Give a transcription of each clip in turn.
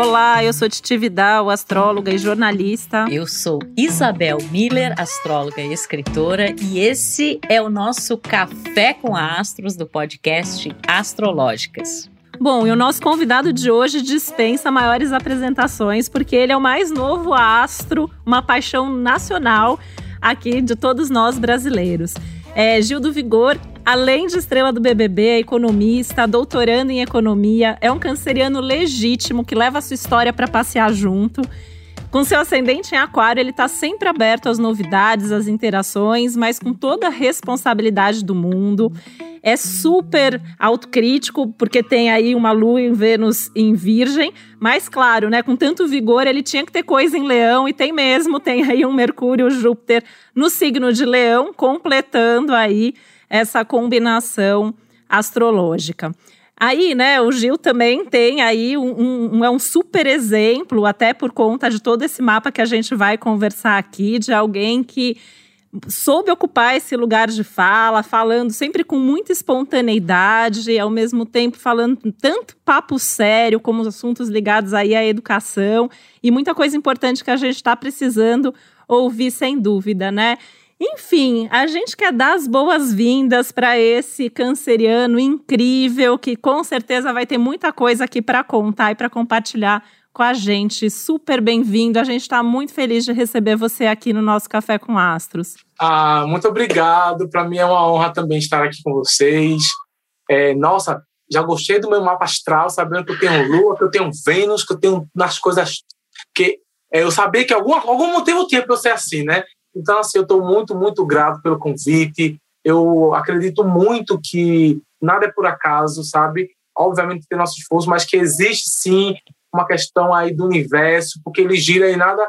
Olá, eu sou Titi Vidal, astróloga e jornalista. Eu sou Isabel Miller, astróloga e escritora, e esse é o nosso Café com Astros do podcast Astrológicas. Bom, e o nosso convidado de hoje dispensa maiores apresentações, porque ele é o mais novo astro, uma paixão nacional aqui de todos nós brasileiros. É, Gil do Vigor, além de estrela do BBB, é economista, doutorando em economia, é um canceriano legítimo que leva a sua história para passear junto. Com seu ascendente em aquário, ele está sempre aberto às novidades, às interações, mas com toda a responsabilidade do mundo. É super autocrítico, porque tem aí uma lua em Vênus em Virgem, mas claro, né, com tanto vigor, ele tinha que ter coisa em Leão, e tem mesmo, tem aí um Mercúrio, Júpiter no signo de Leão, completando aí essa combinação astrológica. Aí, né, o Gil também tem aí um, um, é um super exemplo, até por conta de todo esse mapa que a gente vai conversar aqui, de alguém que soube ocupar esse lugar de fala, falando sempre com muita espontaneidade, ao mesmo tempo falando tanto papo sério como os assuntos ligados aí à educação e muita coisa importante que a gente está precisando ouvir sem dúvida, né? Enfim, a gente quer dar as boas-vindas para esse canceriano incrível que com certeza vai ter muita coisa aqui para contar e para compartilhar com a gente. Super bem-vindo. A gente está muito feliz de receber você aqui no nosso Café com Astros. Ah, muito obrigado. Para mim é uma honra também estar aqui com vocês. É, nossa, já gostei do meu mapa astral, sabendo que eu tenho Lua, que eu tenho Vênus, que eu tenho nas coisas que é, eu sabia que algum, algum motivo tinha para eu ser assim, né? Então, assim, eu estou muito, muito grato pelo convite. Eu acredito muito que nada é por acaso, sabe? Obviamente tem nosso esforço, mas que existe sim uma questão aí do universo, porque ele gira e nada.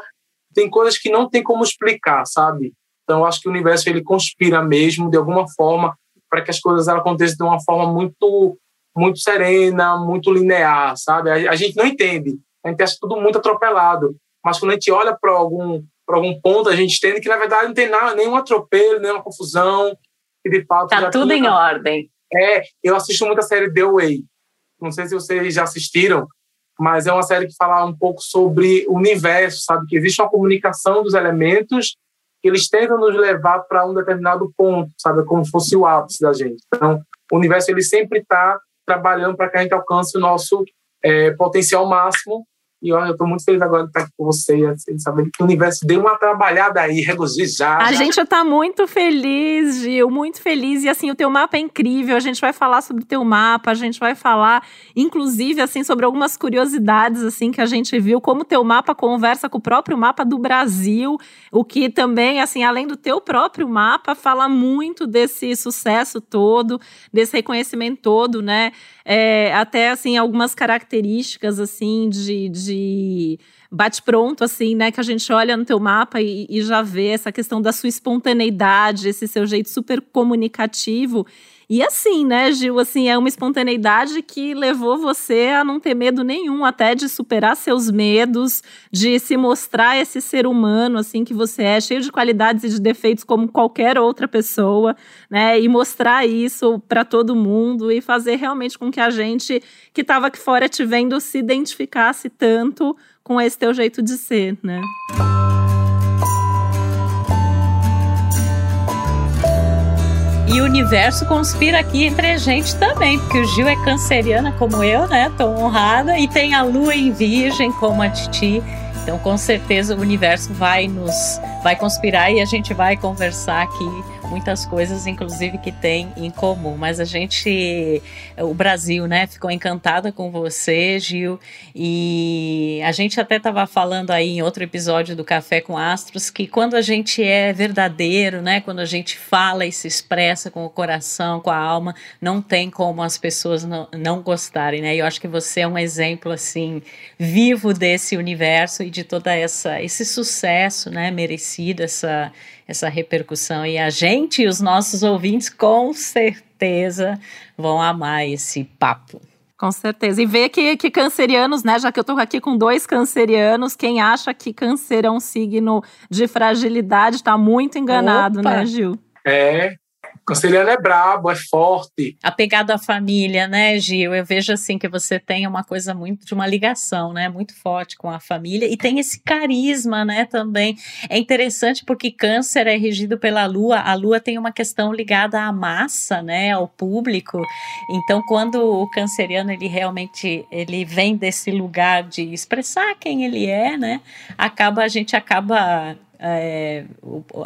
Tem coisas que não tem como explicar, sabe? Então, eu acho que o universo ele conspira mesmo, de alguma forma, para que as coisas aconteçam de uma forma muito muito serena, muito linear, sabe? A, a gente não entende, a gente acha tudo muito atropelado, mas quando a gente olha para algum por algum ponto, a gente entende que, na verdade, não tem nada, nenhum atropelo, nenhuma confusão. E, de fato, tá tudo em ordem. É, eu assisto muito a série The Way. Não sei se vocês já assistiram, mas é uma série que fala um pouco sobre o universo, sabe? Que existe uma comunicação dos elementos que eles tentam nos levar para um determinado ponto, sabe? Como se fosse o ápice da gente. Então, o universo ele sempre está trabalhando para que a gente alcance o nosso é, potencial máximo e eu estou muito feliz agora de estar aqui com você, assim, saber que o universo deu uma trabalhada aí, regozijada. A gente está muito feliz, Gil, muito feliz. E assim, o teu mapa é incrível. A gente vai falar sobre o teu mapa, a gente vai falar, inclusive, assim, sobre algumas curiosidades assim que a gente viu, como o teu mapa conversa com o próprio mapa do Brasil, o que também, assim, além do teu próprio mapa, fala muito desse sucesso todo, desse reconhecimento todo, né? É, até assim, algumas características assim de, de de bate-pronto, assim, né? Que a gente olha no teu mapa e, e já vê essa questão da sua espontaneidade, esse seu jeito super comunicativo. E assim, né, Gil, assim, é uma espontaneidade que levou você a não ter medo nenhum, até de superar seus medos, de se mostrar esse ser humano, assim, que você é, cheio de qualidades e de defeitos como qualquer outra pessoa, né, e mostrar isso para todo mundo e fazer realmente com que a gente que estava aqui fora te vendo se identificasse tanto com esse teu jeito de ser, né? E o universo conspira aqui entre a gente também, porque o Gil é canceriana como eu, né? Tô honrada. E tem a lua em virgem como a Titi. Então, com certeza, o universo vai nos vai conspirar e a gente vai conversar aqui muitas coisas, inclusive, que tem em comum. Mas a gente, o Brasil, né, ficou encantada com você, Gil, e a gente até estava falando aí em outro episódio do Café com Astros que quando a gente é verdadeiro, né, quando a gente fala e se expressa com o coração, com a alma, não tem como as pessoas não, não gostarem, né? E eu acho que você é um exemplo assim vivo desse universo e de toda essa esse sucesso, né, merecido essa essa repercussão. E a gente e os nossos ouvintes, com certeza, vão amar esse papo. Com certeza. E ver que, que cancerianos, né? Já que eu tô aqui com dois cancerianos, quem acha que câncer é um signo de fragilidade está muito enganado, né, Opa. né, Gil? É. Canceriano é brabo, é forte. Apegado à família, né, Gil? Eu vejo assim que você tem uma coisa muito de uma ligação, né, muito forte com a família e tem esse carisma, né, também. É interessante porque câncer é regido pela lua, a lua tem uma questão ligada à massa, né, ao público. Então, quando o canceriano ele realmente ele vem desse lugar de expressar quem ele é, né, acaba a gente acaba é,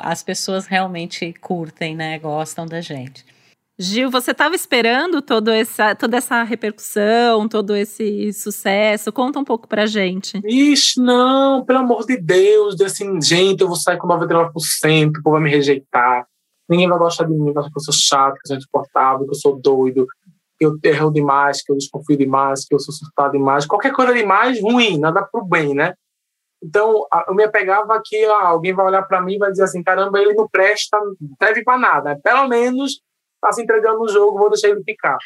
as pessoas realmente curtem, né? Gostam da gente. Gil, você estava esperando todo essa, toda essa repercussão, todo esse sucesso? Conta um pouco pra gente. Ixi, não, pelo amor de Deus. Assim, gente, eu vou sair com 99%, o povo vai me rejeitar. Ninguém vai gostar de mim, vai achar que eu sou chato, que eu sou insuportável, que eu sou doido, que eu erro demais, que eu desconfio demais, que eu sou surtado demais. Qualquer coisa demais, ruim, nada pro bem, né? Então, eu me apegava que ah, alguém vai olhar para mim e vai dizer assim: caramba, ele não presta, não serve para nada. Pelo menos está se entregando no jogo, vou deixar ele ficar.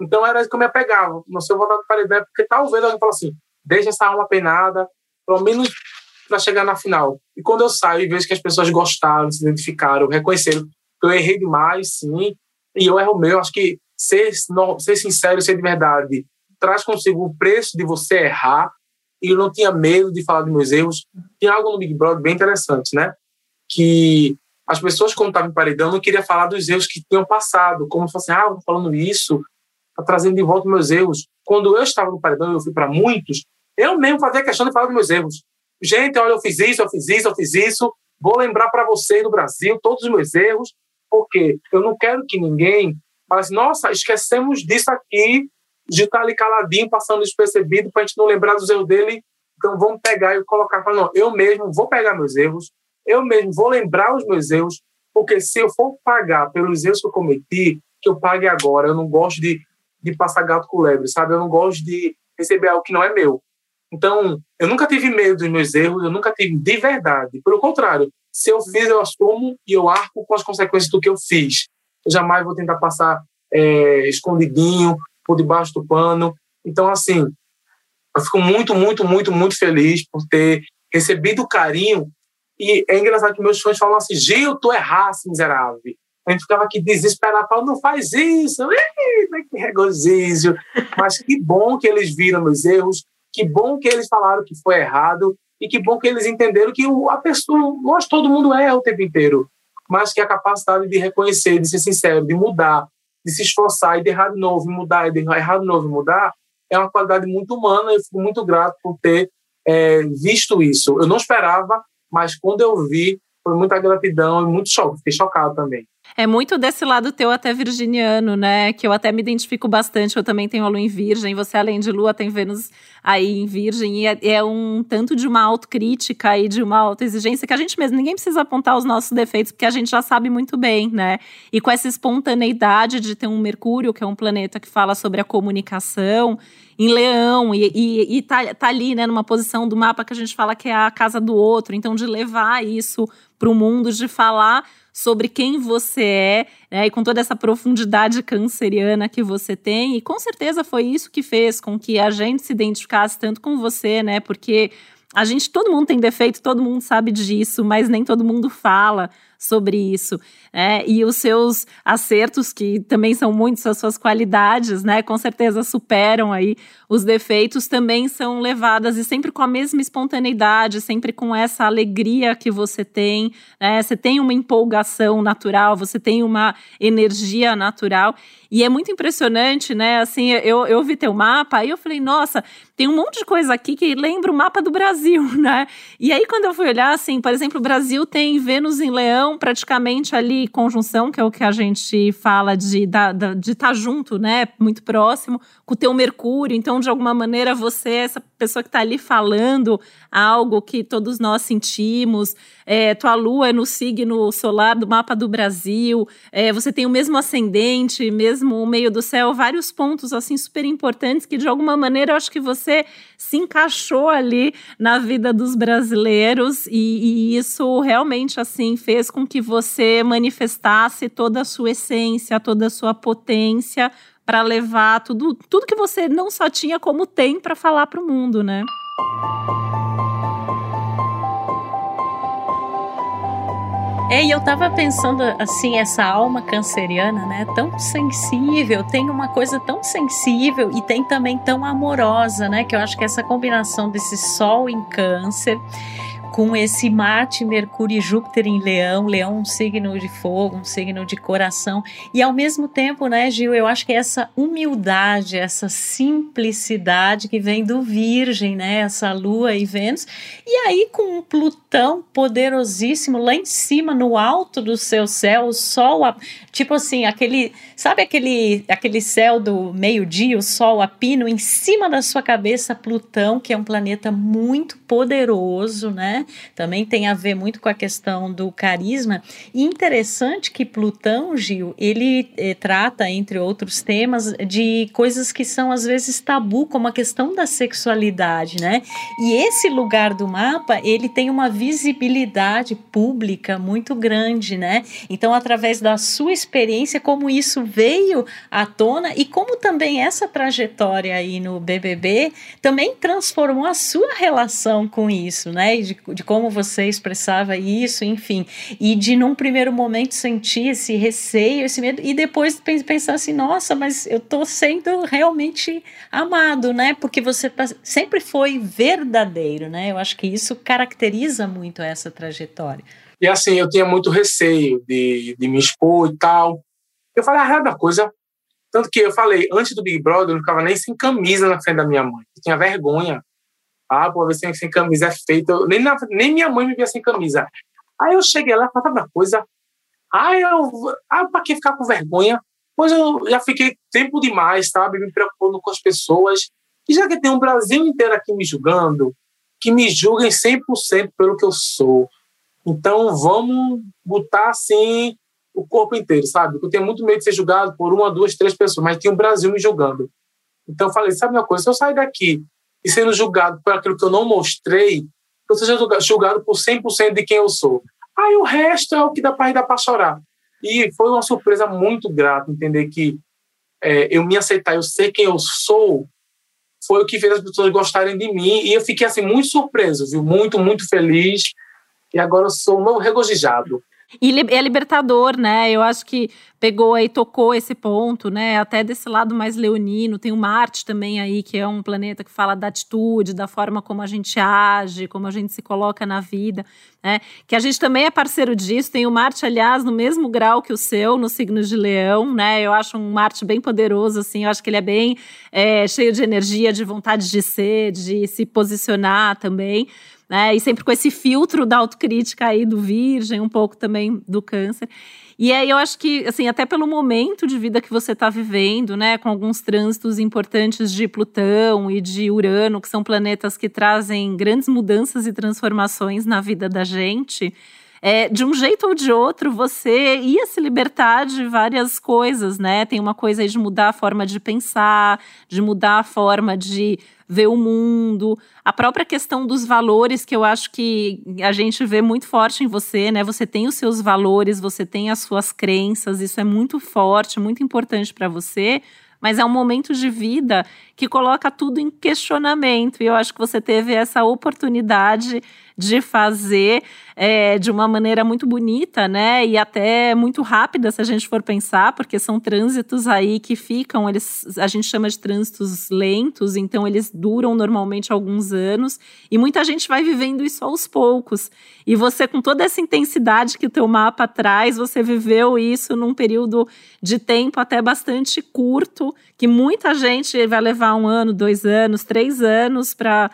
Então, era isso que eu me apegava. Não sei, eu voltar para ele, porque talvez alguém fale assim: deixa essa alma penada, pelo menos para chegar na final. E quando eu saio e vejo que as pessoas gostaram, se identificaram, reconheceram que eu errei demais, sim, e eu erro meu, acho que ser, ser sincero, ser de verdade, traz consigo o preço de você errar e eu não tinha medo de falar dos meus erros. Tinha algo no Big Brother bem interessante, né? Que as pessoas, quando estavam em paredão, não queriam falar dos erros que tinham passado, como se fosse, ah, eu falando isso, tá trazendo de volta meus erros. Quando eu estava no paredão, eu fui para muitos, eu mesmo fazia questão de falar dos meus erros. Gente, olha, eu fiz isso, eu fiz isso, eu fiz isso, vou lembrar para vocês do Brasil todos os meus erros, porque eu não quero que ninguém fale assim, nossa, esquecemos disso aqui de estar ali caladinho, passando despercebido, para a gente não lembrar dos erros dele. Então vamos pegar e colocar, não, eu mesmo vou pegar meus erros, eu mesmo vou lembrar os meus erros, porque se eu for pagar pelos erros que eu cometi, que eu pague agora. Eu não gosto de, de passar gato com lebre, sabe? Eu não gosto de receber algo que não é meu. Então, eu nunca tive medo dos meus erros, eu nunca tive de verdade. Pelo contrário, se eu fiz, eu assumo e eu arco com as consequências do que eu fiz. Eu jamais vou tentar passar é, escondidinho, por debaixo do pano. Então, assim, eu fico muito, muito, muito, muito feliz por ter recebido carinho. E é engraçado que meus fãs falam assim: Gil, tu erraste, miserável. A gente ficava aqui desesperado, falando, não faz isso, Ih, que regozijo. Mas que bom que eles viram meus erros, que bom que eles falaram que foi errado, e que bom que eles entenderam que a pessoa, nós todo mundo erra o tempo inteiro, mas que a capacidade de reconhecer, de ser sincero, de mudar, de se esforçar e de errar de novo, mudar, e de errar de novo mudar, é uma qualidade muito humana. Eu fico muito grato por ter é, visto isso. Eu não esperava, mas quando eu vi, foi muita gratidão e muito choque. Fiquei chocado também. É muito desse lado teu até virginiano, né? Que eu até me identifico bastante. Eu também tenho a lua em virgem. Você, além de lua, tem Vênus aí em virgem. E é, é um tanto de uma autocrítica e de uma autoexigência que a gente mesmo, ninguém precisa apontar os nossos defeitos, porque a gente já sabe muito bem, né? E com essa espontaneidade de ter um Mercúrio, que é um planeta que fala sobre a comunicação, em leão, e, e, e tá, tá ali, né, numa posição do mapa que a gente fala que é a casa do outro. Então, de levar isso para o mundo, de falar sobre quem você é, né, e com toda essa profundidade canceriana que você tem. E com certeza foi isso que fez com que a gente se identificasse tanto com você, né? Porque a gente, todo mundo tem defeito, todo mundo sabe disso, mas nem todo mundo fala sobre isso, né? E os seus acertos, que também são muitos, as suas qualidades, né? Com certeza superam aí os defeitos, também são levadas e sempre com a mesma espontaneidade, sempre com essa alegria que você tem, né? Você tem uma empolgação natural, você tem uma energia natural. E é muito impressionante, né? Assim, eu, eu vi teu mapa, e eu falei, nossa, tem um monte de coisa aqui que lembra o mapa do Brasil, né? E aí, quando eu fui olhar, assim, por exemplo, o Brasil tem Vênus em Leão, praticamente ali, conjunção, que é o que a gente fala de estar de tá junto, né? Muito próximo, com o teu Mercúrio. Então, de alguma maneira, você é essa pessoa que está ali falando algo que todos nós sentimos. É, tua lua é no signo solar do mapa do Brasil. É, você tem o mesmo ascendente, mesmo o meio do céu, vários pontos assim super importantes que de alguma maneira eu acho que você se encaixou ali na vida dos brasileiros e, e isso realmente assim fez com que você manifestasse toda a sua essência, toda a sua potência para levar tudo, tudo que você não só tinha como tem para falar para o mundo, né? É, e eu tava pensando assim, essa alma canceriana, né, tão sensível, tem uma coisa tão sensível e tem também tão amorosa, né, que eu acho que essa combinação desse sol em câncer com esse Marte, Mercúrio e Júpiter em Leão, Leão um signo de fogo, um signo de coração, e ao mesmo tempo, né, Gil, eu acho que essa humildade, essa simplicidade que vem do Virgem, né, essa Lua e Vênus, e aí com um Plutão poderosíssimo lá em cima, no alto do seu céu, o Sol, tipo assim, aquele, sabe aquele, aquele céu do meio-dia, o Sol a pino, em cima da sua cabeça, Plutão, que é um planeta muito poderoso, né? Também tem a ver muito com a questão do carisma. E interessante que Plutão, Gil, ele eh, trata, entre outros temas, de coisas que são às vezes tabu, como a questão da sexualidade, né? E esse lugar do mapa, ele tem uma visibilidade pública muito grande, né? Então, através da sua experiência, como isso veio à tona e como também essa trajetória aí no BBB também transformou a sua relação com isso, né? E de, de como você expressava isso, enfim, e de num primeiro momento sentir esse receio, esse medo, e depois pensar assim, nossa, mas eu tô sendo realmente amado, né? Porque você tá, sempre foi verdadeiro, né? Eu acho que isso caracteriza muito essa trajetória. E assim, eu tinha muito receio de, de me expor e tal. Eu falei a real da coisa. Tanto que eu falei, antes do Big Brother, eu não ficava nem sem camisa na frente da minha mãe. Eu tinha vergonha. Ah, pô, ver sem, camisa é feito. Nem, na, nem minha mãe me via sem camisa. Aí eu cheguei lá, falava coisa. Ah, eu. Ah, pra que ficar com vergonha? Pois eu já fiquei tempo demais, sabe? Me preocupando com as pessoas. E já que tem um Brasil inteiro aqui me julgando, que me julguem 100% pelo que eu sou. Então vamos botar assim o corpo inteiro, sabe? Porque eu tenho muito medo de ser julgado por uma, duas, três pessoas, mas tinha um Brasil me julgando. Então eu falei, sabe uma coisa? Se eu sair daqui e sendo julgado por aquilo que eu não mostrei, eu seja julgado por 100% de quem eu sou. Aí o resto é o que dá para dar para chorar. E foi uma surpresa muito grata entender que é, eu me aceitar, eu sei quem eu sou, foi o que fez as pessoas gostarem de mim. E eu fiquei assim muito surpreso, viu? Muito, muito feliz. E agora eu sou um novo regozijado. E é libertador, né? Eu acho que pegou aí, tocou esse ponto, né? Até desse lado mais leonino. Tem o Marte também aí, que é um planeta que fala da atitude, da forma como a gente age, como a gente se coloca na vida, né? Que a gente também é parceiro disso. Tem o Marte, aliás, no mesmo grau que o seu, no signo de Leão, né? Eu acho um Marte bem poderoso, assim. Eu acho que ele é bem é, cheio de energia, de vontade de ser, de se posicionar também né? E sempre com esse filtro da autocrítica aí do virgem, um pouco também do câncer. E aí eu acho que, assim, até pelo momento de vida que você está vivendo, né, com alguns trânsitos importantes de Plutão e de Urano, que são planetas que trazem grandes mudanças e transformações na vida da gente, é, de um jeito ou de outro, você ia se libertar de várias coisas, né? Tem uma coisa aí de mudar a forma de pensar, de mudar a forma de ver o mundo, a própria questão dos valores que eu acho que a gente vê muito forte em você, né? Você tem os seus valores, você tem as suas crenças, isso é muito forte, muito importante para você, mas é um momento de vida que coloca tudo em questionamento. E eu acho que você teve essa oportunidade de fazer é, de uma maneira muito bonita, né? E até muito rápida, se a gente for pensar, porque são trânsitos aí que ficam, eles a gente chama de trânsitos lentos, então eles duram normalmente alguns anos, e muita gente vai vivendo isso aos poucos. E você, com toda essa intensidade que o teu mapa traz, você viveu isso num período de tempo até bastante curto, que muita gente vai levar um ano, dois anos, três anos para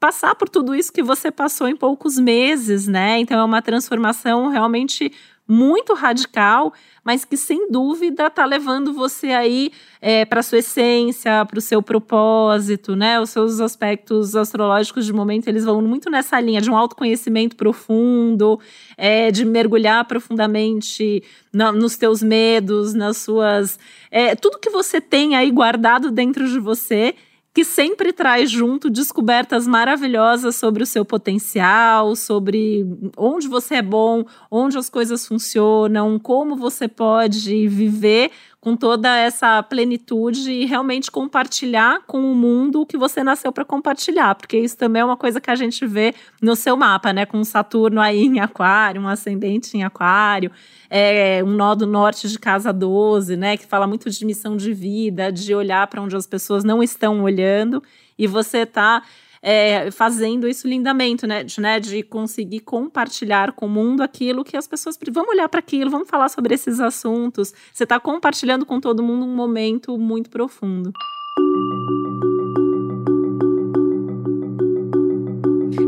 passar por tudo isso que você passou em poucos meses, né? Então é uma transformação realmente muito radical, mas que sem dúvida está levando você aí é, para sua essência, para o seu propósito, né? Os seus aspectos astrológicos de momento eles vão muito nessa linha de um autoconhecimento profundo, é, de mergulhar profundamente na, nos teus medos, nas suas, é, tudo que você tem aí guardado dentro de você que sempre traz junto descobertas maravilhosas sobre o seu potencial, sobre onde você é bom, onde as coisas funcionam, como você pode viver com toda essa plenitude e realmente compartilhar com o mundo o que você nasceu para compartilhar, porque isso também é uma coisa que a gente vê no seu mapa, né? Com Saturno aí em Aquário, um ascendente em Aquário, é, um nó do norte de casa 12, né? Que fala muito de missão de vida, de olhar para onde as pessoas não estão olhando, e você tá é, fazendo isso lindamente, né? De, né? de conseguir compartilhar com o mundo aquilo que as pessoas. Vamos olhar para aquilo, vamos falar sobre esses assuntos. Você está compartilhando com todo mundo um momento muito profundo.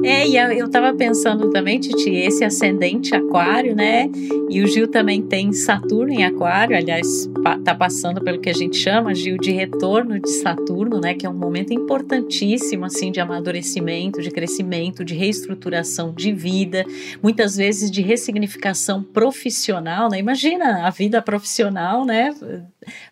É, e eu tava pensando também, Titi, esse ascendente aquário, né? E o Gil também tem Saturno em aquário, aliás, tá passando pelo que a gente chama, Gil, de retorno de Saturno, né? Que é um momento importantíssimo, assim, de amadurecimento, de crescimento, de reestruturação de vida, muitas vezes de ressignificação profissional, né? Imagina a vida profissional, né?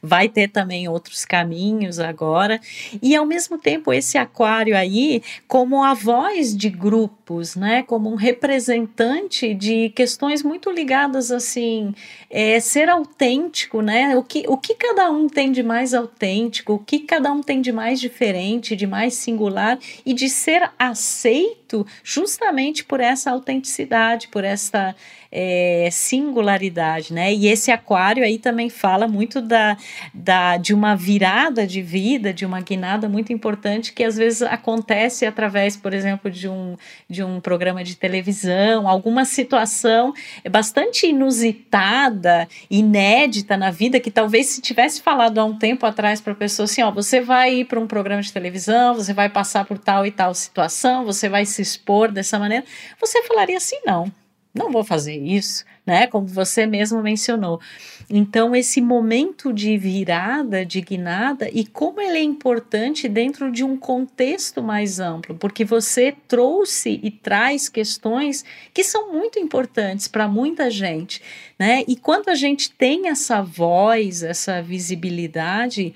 Vai ter também outros caminhos agora. E ao mesmo tempo, esse aquário aí, como a voz de grupos, né, como um representante de questões muito ligadas assim, é, ser autêntico, né, o que, o que cada um tem de mais autêntico, o que cada um tem de mais diferente, de mais singular e de ser aceito justamente por essa autenticidade, por essa é, singularidade, né? E esse aquário aí também fala muito da, da, de uma virada de vida, de uma guinada muito importante que às vezes acontece através, por exemplo, de um, de um programa de televisão, alguma situação bastante inusitada, inédita na vida, que talvez se tivesse falado há um tempo atrás para a pessoa assim, ó, você vai ir para um programa de televisão, você vai passar por tal e tal situação, você vai se expor dessa maneira, você falaria assim, não não vou fazer isso, né? Como você mesmo mencionou. Então, esse momento de virada, de guinada, e como ele é importante dentro de um contexto mais amplo, porque você trouxe e traz questões que são muito importantes para muita gente, né? E quando a gente tem essa voz, essa visibilidade,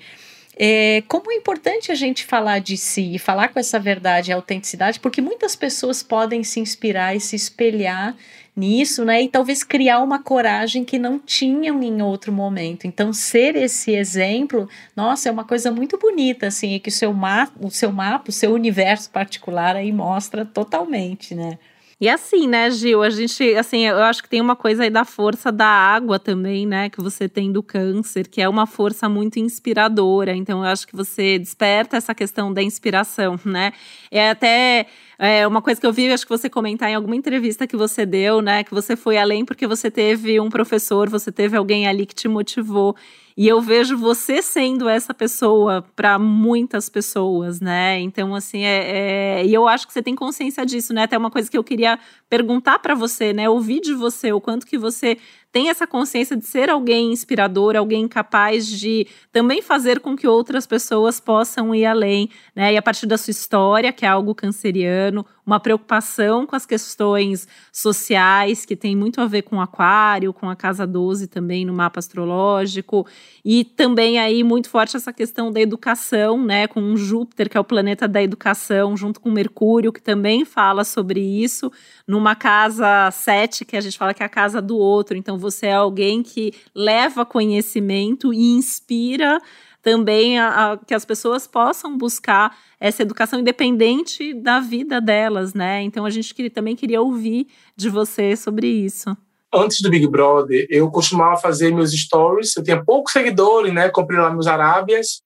é, como é importante a gente falar de si e falar com essa verdade e autenticidade, porque muitas pessoas podem se inspirar e se espelhar nisso, né? E talvez criar uma coragem que não tinham em outro momento. Então, ser esse exemplo, nossa, é uma coisa muito bonita, assim, e que o seu, mapa, o seu mapa, o seu universo particular aí mostra totalmente, né? E assim, né, Gil, a gente, assim, eu acho que tem uma coisa aí da força da água também, né, que você tem do câncer, que é uma força muito inspiradora. Então, eu acho que você desperta essa questão da inspiração, né? É até é uma coisa que eu vi, acho que você comentar em alguma entrevista que você deu, né, que você foi além porque você teve um professor, você teve alguém ali que te motivou. E eu vejo você sendo essa pessoa para muitas pessoas, né? Então, assim, é, é, e eu acho que você tem consciência disso, né? Até uma coisa que eu queria perguntar para você, né? Ouvir de você o quanto que você tem essa consciência de ser alguém inspirador, alguém capaz de também fazer com que outras pessoas possam ir além, né? E a partir da sua história, que é algo canceriano, uma preocupação com as questões sociais, que tem muito a ver com aquário, com a casa 12 também no mapa astrológico, e também aí muito forte essa questão da educação, né? Com Júpiter, que é o planeta da educação, junto com Mercúrio, que também fala sobre isso, numa casa 7, que a gente fala que é a casa do outro. Então, você é alguém que leva conhecimento e inspira também a, a, que as pessoas possam buscar essa educação independente da vida delas, né? Então a gente também queria ouvir de você sobre isso. Antes do Big Brother, eu costumava fazer meus stories. Eu tinha poucos seguidores, né? Comprei lá meus Arábias,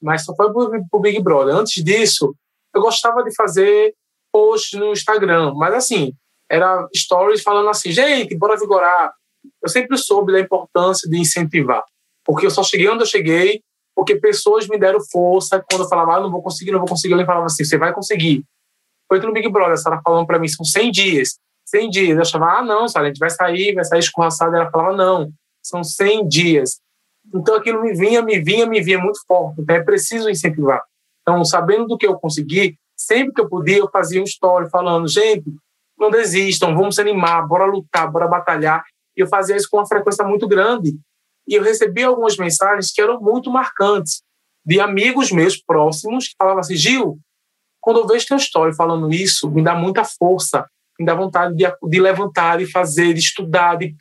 mas só foi pro, pro Big Brother. Antes disso, eu gostava de fazer posts no Instagram, mas assim, era stories falando assim, gente, bora vigorar, eu sempre soube da importância de incentivar, porque eu só cheguei onde eu cheguei porque pessoas me deram força quando eu falava, ah, não vou conseguir, não vou conseguir, ele falava assim, você vai conseguir. Foi no Big Brother, a Sara falando para mim, são 100 dias, 100 dias. Eu achava, ah, não, Sara, a gente vai sair, vai sair escorraçada. Ela falava, não, são 100 dias. Então aquilo me vinha, me vinha, me vinha muito forte. Então é preciso incentivar. Então, sabendo do que eu consegui, sempre que eu podia, eu fazia um story falando, gente, não desistam, vamos se animar, bora lutar, bora batalhar. E eu fazia isso com uma frequência muito grande. E eu recebi algumas mensagens que eram muito marcantes, de amigos meus próximos que falavam assim: Gil, quando eu vejo teu story falando isso, me dá muita força, me dá vontade de, de levantar, de fazer, de estudar. De...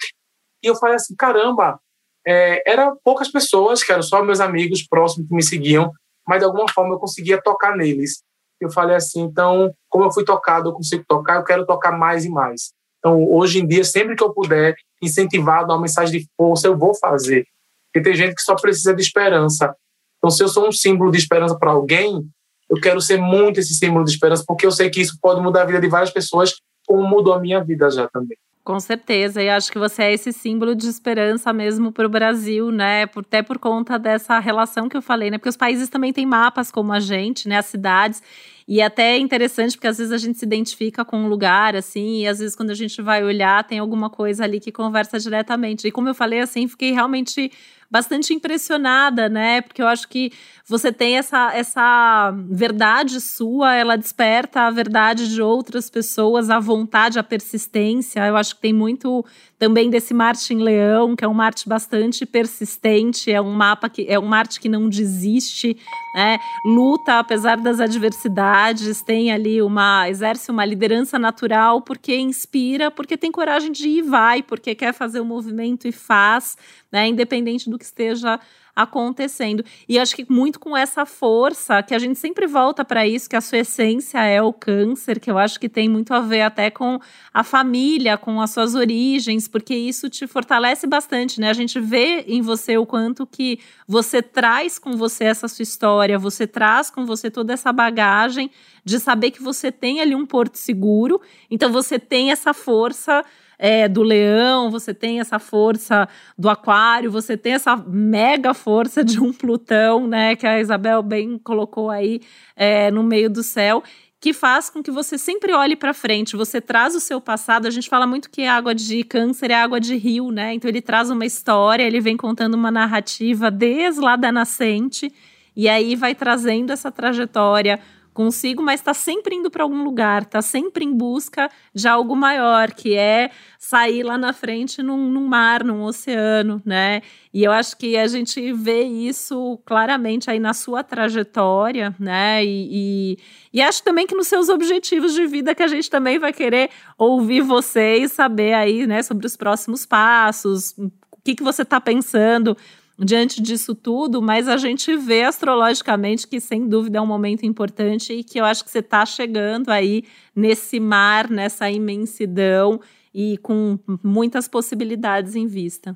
E eu falei assim: caramba, é, eram poucas pessoas, que eram só meus amigos próximos que me seguiam, mas de alguma forma eu conseguia tocar neles. Eu falei assim, então, como eu fui tocado, eu consigo tocar, eu quero tocar mais e mais. Então, hoje em dia, sempre que eu puder incentivar, dar uma mensagem de força, eu vou fazer. Porque tem gente que só precisa de esperança. Então, se eu sou um símbolo de esperança para alguém, eu quero ser muito esse símbolo de esperança, porque eu sei que isso pode mudar a vida de várias pessoas, como mudou a minha vida já também. Com certeza, e acho que você é esse símbolo de esperança mesmo para o Brasil, né? Até por conta dessa relação que eu falei, né? Porque os países também têm mapas como a gente, né? As cidades. E é até interessante, porque às vezes a gente se identifica com um lugar, assim, e às vezes quando a gente vai olhar, tem alguma coisa ali que conversa diretamente. E como eu falei, assim, fiquei realmente bastante impressionada, né? Porque eu acho que você tem essa, essa verdade sua, ela desperta a verdade de outras pessoas, a vontade, a persistência. Eu acho que tem muito também desse Marte em Leão, que é um Marte bastante persistente, é um mapa que é um Marte que não desiste, né? Luta apesar das adversidades, tem ali uma exerce uma liderança natural porque inspira, porque tem coragem de ir e vai, porque quer fazer o movimento e faz, né? Independente do que esteja acontecendo. E acho que muito com essa força, que a gente sempre volta para isso, que a sua essência é o câncer, que eu acho que tem muito a ver até com a família, com as suas origens, porque isso te fortalece bastante, né? A gente vê em você o quanto que você traz com você essa sua história, você traz com você toda essa bagagem de saber que você tem ali um porto seguro, então você tem essa força é, do leão, você tem essa força do aquário, você tem essa mega força de um Plutão, né? Que a Isabel bem colocou aí é, no meio do céu que faz com que você sempre olhe para frente, você traz o seu passado. A gente fala muito que água de câncer é água de rio, né? Então ele traz uma história, ele vem contando uma narrativa desde lá da nascente e aí vai trazendo essa trajetória consigo, mas está sempre indo para algum lugar, está sempre em busca de algo maior, que é sair lá na frente num, num, mar, num oceano, né? E eu acho que a gente vê isso claramente aí na sua trajetória, né? E, e, e acho também que nos seus objetivos de vida que a gente também vai querer ouvir vocês, saber aí, né, sobre os próximos passos, o que, que você está pensando diante disso tudo, mas a gente vê astrologicamente que, sem dúvida, é um momento importante e que eu acho que você está chegando aí nesse mar, nessa imensidão e com muitas possibilidades em vista.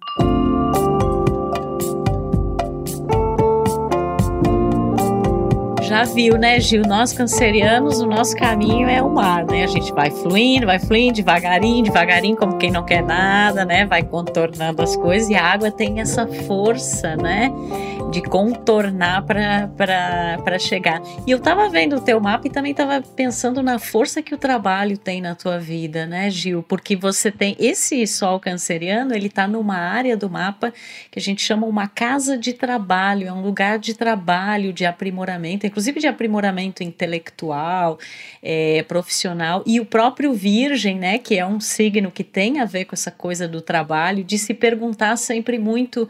Já viu, né, Gil? Nós cancerianos, o nosso caminho é o mar, né? A gente vai fluindo, vai fluindo devagarinho, devagarinho, como quem não quer nada, né? Vai contornando as coisas e a água tem essa força, né? De contornar para chegar. E eu tava vendo o teu mapa e também tava pensando na força que o trabalho tem na tua vida, né, Gil? Porque você tem esse sol canceriano, ele tá numa área do mapa que a gente chama uma casa de trabalho, é um lugar de trabalho, de aprimoramento, inclusive inclusive de aprimoramento intelectual, é, profissional, e o próprio Virgem, né, que é um signo que tem a ver com essa coisa do trabalho, de se perguntar sempre muito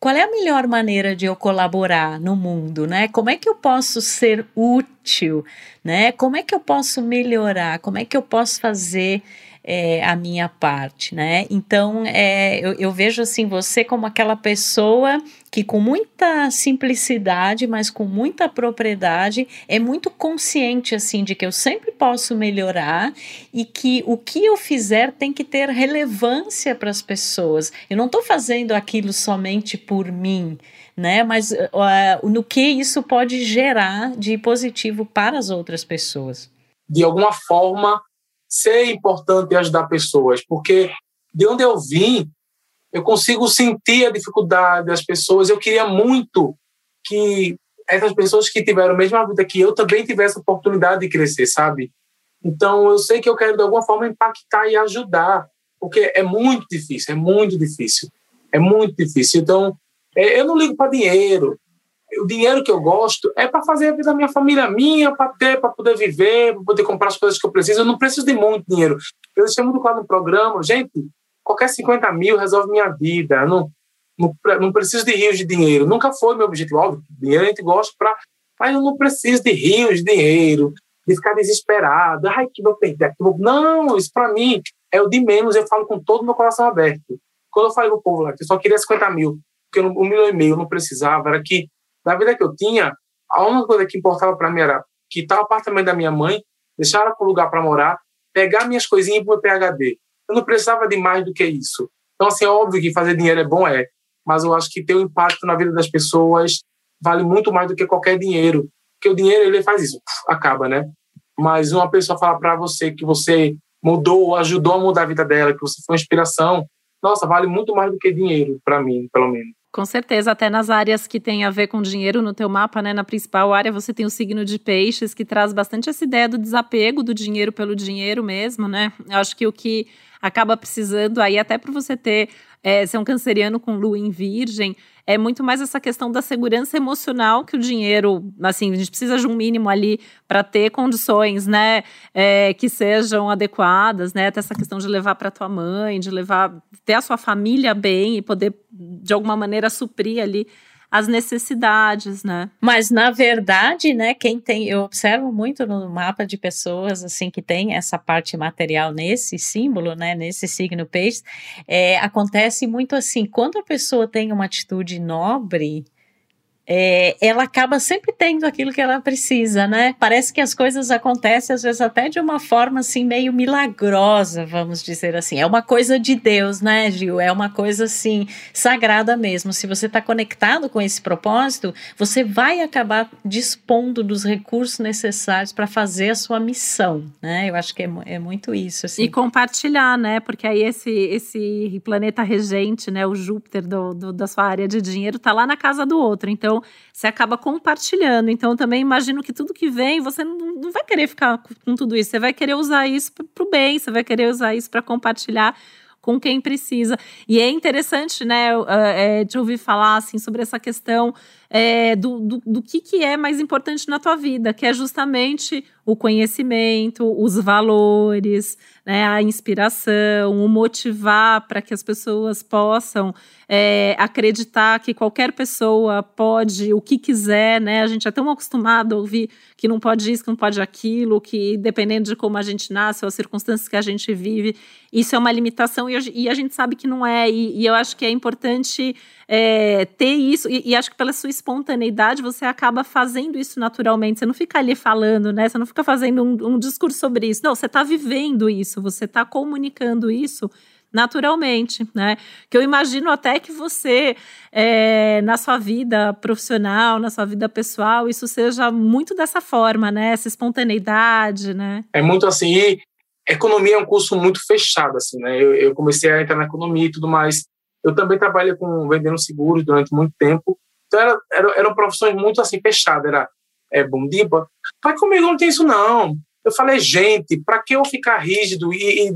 qual é a melhor maneira de eu colaborar no mundo, né? Como é que eu posso ser útil, né? Como é que eu posso melhorar? Como é que eu posso fazer é, a minha parte, né? Então, é, eu, eu vejo assim você como aquela pessoa que com muita simplicidade, mas com muita propriedade, é muito consciente assim de que eu sempre posso melhorar e que o que eu fizer tem que ter relevância para as pessoas. Eu não estou fazendo aquilo somente por mim, né? Mas uh, no que isso pode gerar de positivo para as outras pessoas. De alguma forma, ser importante ajudar pessoas, porque de onde eu vim, eu consigo sentir a dificuldade das pessoas. Eu queria muito que essas pessoas que tiveram a mesma vida que eu também tivessem a oportunidade de crescer, sabe? Então, eu sei que eu quero de alguma forma impactar e ajudar, porque é muito difícil, é muito difícil. É muito difícil. Então, é, eu não ligo para dinheiro, o dinheiro que eu gosto é para fazer a vida da minha família minha, para ter, para poder viver, para poder comprar as coisas que eu preciso. Eu não preciso de muito dinheiro. Eu deixei muito claro no programa, gente, qualquer 50 mil resolve minha vida. Eu não, não, não preciso de rios de dinheiro. Nunca foi meu objetivo. Óbvio, dinheiro a gente gosta para. Mas eu não preciso de rios de dinheiro, de ficar desesperado. Ai, que vou perder. Que vou... Não, isso para mim é o de menos. Eu falo com todo o meu coração aberto. Quando eu falei pro povo lá que eu só queria 50 mil, que eu, um milhão e meio eu não precisava, era que, da vida que eu tinha, a única coisa que importava para mim era quitar o apartamento da minha mãe, deixar ela com lugar para morar, pegar minhas coisinhas para o PHD. Eu não precisava de mais do que isso. Então, assim, é óbvio que fazer dinheiro é bom, é, mas eu acho que ter um impacto na vida das pessoas vale muito mais do que qualquer dinheiro. Porque o dinheiro, ele faz isso, acaba, né? Mas uma pessoa falar para você que você mudou, ajudou a mudar a vida dela, que você foi uma inspiração, nossa, vale muito mais do que dinheiro, para mim, pelo menos. Com certeza, até nas áreas que tem a ver com dinheiro no teu mapa, né, na principal área você tem o signo de peixes, que traz bastante essa ideia do desapego do dinheiro pelo dinheiro mesmo, né? Eu acho que o que acaba precisando aí, até para você ter, é, ser um canceriano com lua em virgem, é muito mais essa questão da segurança emocional que o dinheiro, assim, a gente precisa de um mínimo ali para ter condições, né, é, que sejam adequadas, né, ter essa questão de levar para tua mãe, de levar, ter a sua família bem e poder, de alguma maneira, suprir ali as necessidades, né? Mas na verdade, né, quem tem, eu observo muito no mapa de pessoas assim que tem essa parte material nesse símbolo, né, nesse signo peixe, é, acontece muito assim, quando a pessoa tem uma atitude nobre, é, ela acaba sempre tendo aquilo que ela precisa, né? Parece que as coisas acontecem, às vezes, até de uma forma assim, meio milagrosa, vamos dizer assim. É uma coisa de Deus, né, Gil? É uma coisa assim, sagrada mesmo. Se você está conectado com esse propósito, você vai acabar dispondo dos recursos necessários para fazer a sua missão, né? Eu acho que é, é muito isso. Assim. E compartilhar, né? Porque aí esse, esse planeta regente, né, o Júpiter do, do da sua área de dinheiro, tá lá na casa do outro. Então, então, você acaba compartilhando. Então, também imagino que tudo que vem, você não, vai querer ficar com tudo isso. Você vai querer usar isso para o bem, você vai querer usar isso para compartilhar com quem precisa. E é interessante, né, é, de ouvir falar assim sobre essa questão é, do, do, do, que, que é mais importante na tua vida, que é justamente o conhecimento, os valores, né, a inspiração, o motivar para que as pessoas possam é, acreditar que qualquer pessoa pode o que quiser, né? A gente é tão acostumado a ouvir que não pode isso, que não pode aquilo, que dependendo de como a gente nasce ou as circunstâncias que a gente vive, isso é uma limitação e, e a gente sabe que não é. E, e eu acho que é importante é, ter isso, e, e, acho que pela sua espontaneidade você acaba fazendo isso naturalmente. Você não fica ali falando, né? Você não fica fazendo um, um discurso sobre isso. Não, você está vivendo isso, você está comunicando isso naturalmente, né? Que eu imagino até que você, é, na sua vida profissional, na sua vida pessoal, isso seja muito dessa forma, né? Essa espontaneidade, né? É muito assim. Economia é um curso muito fechado, assim, né? Eu, eu comecei a entrar na economia e tudo mais eu também trabalhei com vendendo seguros durante muito tempo. Então, era, era, eram profissões muito assim, fechadas. Era é, bom dia, pai comigo não tem isso, não. Eu falei, gente, para que eu ficar rígido e, e,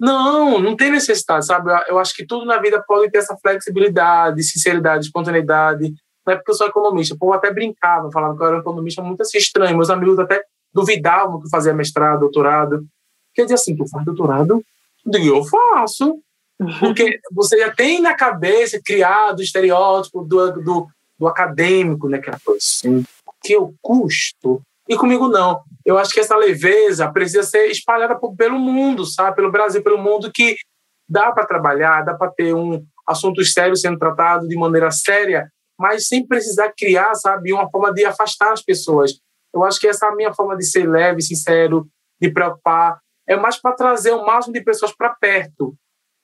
Não, não tem necessidade, sabe? Eu, eu acho que tudo na vida pode ter essa flexibilidade, sinceridade, espontaneidade. Não é porque eu sou economista. O povo até brincava, falava que eu era economista muito assim, estranho. Meus amigos até duvidavam que eu fazia mestrado, doutorado. Quer dizer assim, tu faz doutorado? Eu digo, eu faço. Porque você já tem na cabeça criado o estereótipo do, do, do acadêmico, né? Aquela coisa assim, que o custo. E comigo não. Eu acho que essa leveza precisa ser espalhada pelo mundo, sabe? Pelo Brasil, pelo mundo, que dá para trabalhar, dá para ter um assunto sério sendo tratado de maneira séria, mas sem precisar criar, sabe, uma forma de afastar as pessoas. Eu acho que essa é a minha forma de ser leve, sincero, de preocupar, é mais para trazer o máximo de pessoas para perto.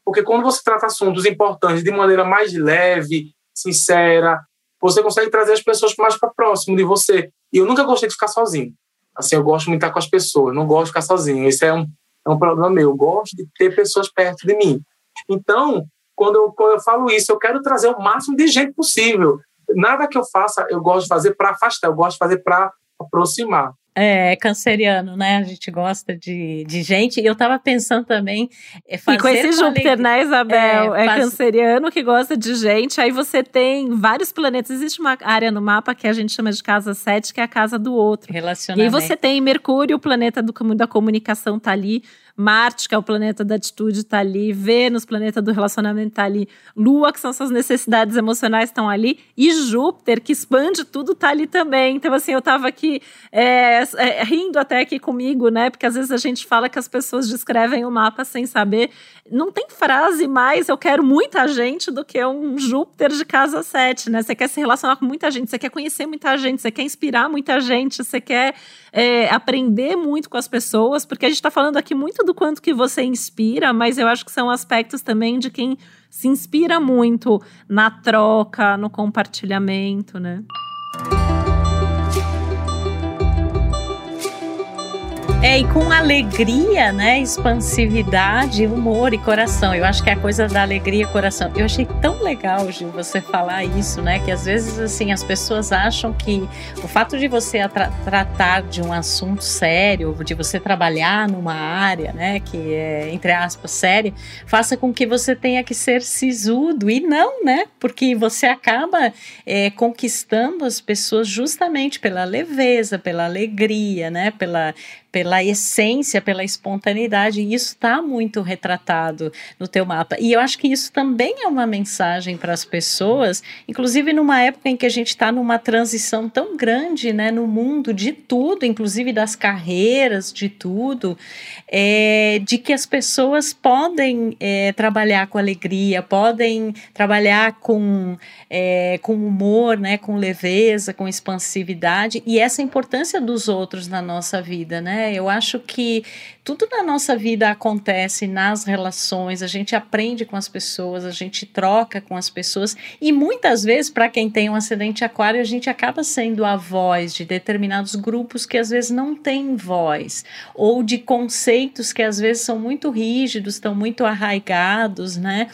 Porque quando você trata assuntos importantes de maneira mais leve, sincera, você consegue trazer as pessoas mais para próximo de você. E eu nunca gostei de ficar sozinho. Assim, eu gosto muito de estar com as pessoas, não gosto de ficar sozinho. Esse é um, é um problema meu. Eu gosto de ter pessoas perto de mim. Então, quando eu, quando eu falo isso, eu quero trazer o máximo de gente possível. Nada que eu faça, eu gosto de fazer para afastar, eu gosto de fazer para aproximar. É, canceriano, né? A gente gosta de, de gente. E eu tava pensando também. É, e com esse Júpiter, né, Isabel? É, é faz... canceriano que gosta de gente. Aí você tem vários planetas. Existe uma área no mapa que a gente chama de casa 7, que é a casa do outro. Relacionamento. E aí você tem Mercúrio, o planeta do, da comunicação, tá ali Marte, que é o planeta da atitude, está ali. Vênus, planeta do relacionamento, está ali. Lua, que são suas necessidades emocionais, estão ali. E Júpiter, que expande tudo, está ali também. Então, assim, eu estava aqui é, é, rindo até aqui comigo, né? Porque às vezes a gente fala que as pessoas descrevem o mapa sem saber. Não tem frase mais, eu quero muita gente, do que um Júpiter de casa 7, né? Você quer se relacionar com muita gente, você quer conhecer muita gente, você quer inspirar muita gente, você quer é, aprender muito com as pessoas, porque a gente está falando aqui muito do quanto que você inspira, mas eu acho que são aspectos também de quem se inspira muito na troca, no compartilhamento, né? É, e com alegria, né? Expansividade, humor e coração. Eu acho que é a coisa da alegria e coração. Eu achei tão legal, Gil, você falar isso, né? Que às vezes, assim, as pessoas acham que o fato de você tra tratar de um assunto sério, de você trabalhar numa área, né? Que é, entre aspas, séria, faça com que você tenha que ser sisudo. E não, né? Porque você acaba é, conquistando as pessoas justamente pela leveza, pela alegria, né? Pela pela essência, pela espontaneidade, e isso está muito retratado no teu mapa. E eu acho que isso também é uma mensagem para as pessoas, inclusive numa época em que a gente está numa transição tão grande né, no mundo de tudo, inclusive das carreiras, de tudo, é, de que as pessoas podem é, trabalhar com alegria, podem trabalhar com, é, com humor, né, com leveza, com expansividade, e essa importância dos outros na nossa vida, né? Né? Eu acho que tudo na nossa vida acontece nas relações, a gente aprende com as pessoas, a gente troca com as pessoas e muitas vezes, para quem tem um acidente aquário, a gente acaba sendo a voz de determinados grupos que às vezes não têm voz, ou de conceitos que às vezes são muito rígidos, estão muito arraigados, né?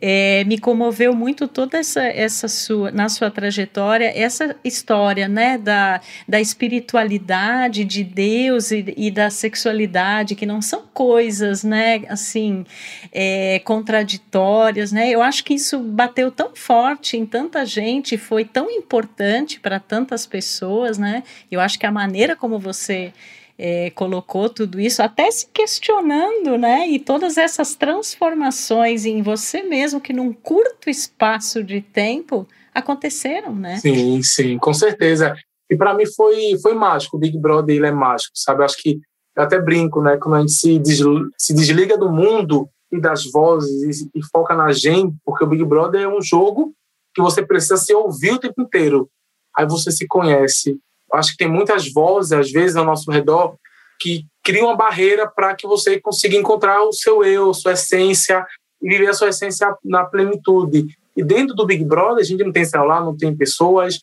É, me comoveu muito toda essa, essa sua, na sua trajetória, essa história, né, da, da espiritualidade de Deus e e da sexualidade, que não são coisas, né, assim, é, contraditórias, né? Eu acho que isso bateu tão forte em tanta gente, foi tão importante para tantas pessoas, né? Eu acho que a maneira como você é, colocou tudo isso, até se questionando, né? E todas essas transformações em você mesmo, que num curto espaço de tempo aconteceram, né? Sim, sim, com certeza. E para mim foi, foi mágico. O Big Brother ele é mágico, sabe? Eu acho que eu até brinco, né? Quando a gente se, desliga, se desliga do mundo e das vozes e, e, foca na gente, porque o Big Brother é um jogo que você precisa se ouvir o tempo inteiro. Aí você se conhece. Eu acho que tem muitas vozes, às vezes, ao nosso redor, que criam uma barreira para que você consiga encontrar o seu eu, sua essência e viver a sua essência na plenitude. E dentro do Big Brother, a gente não tem celular, não tem pessoas,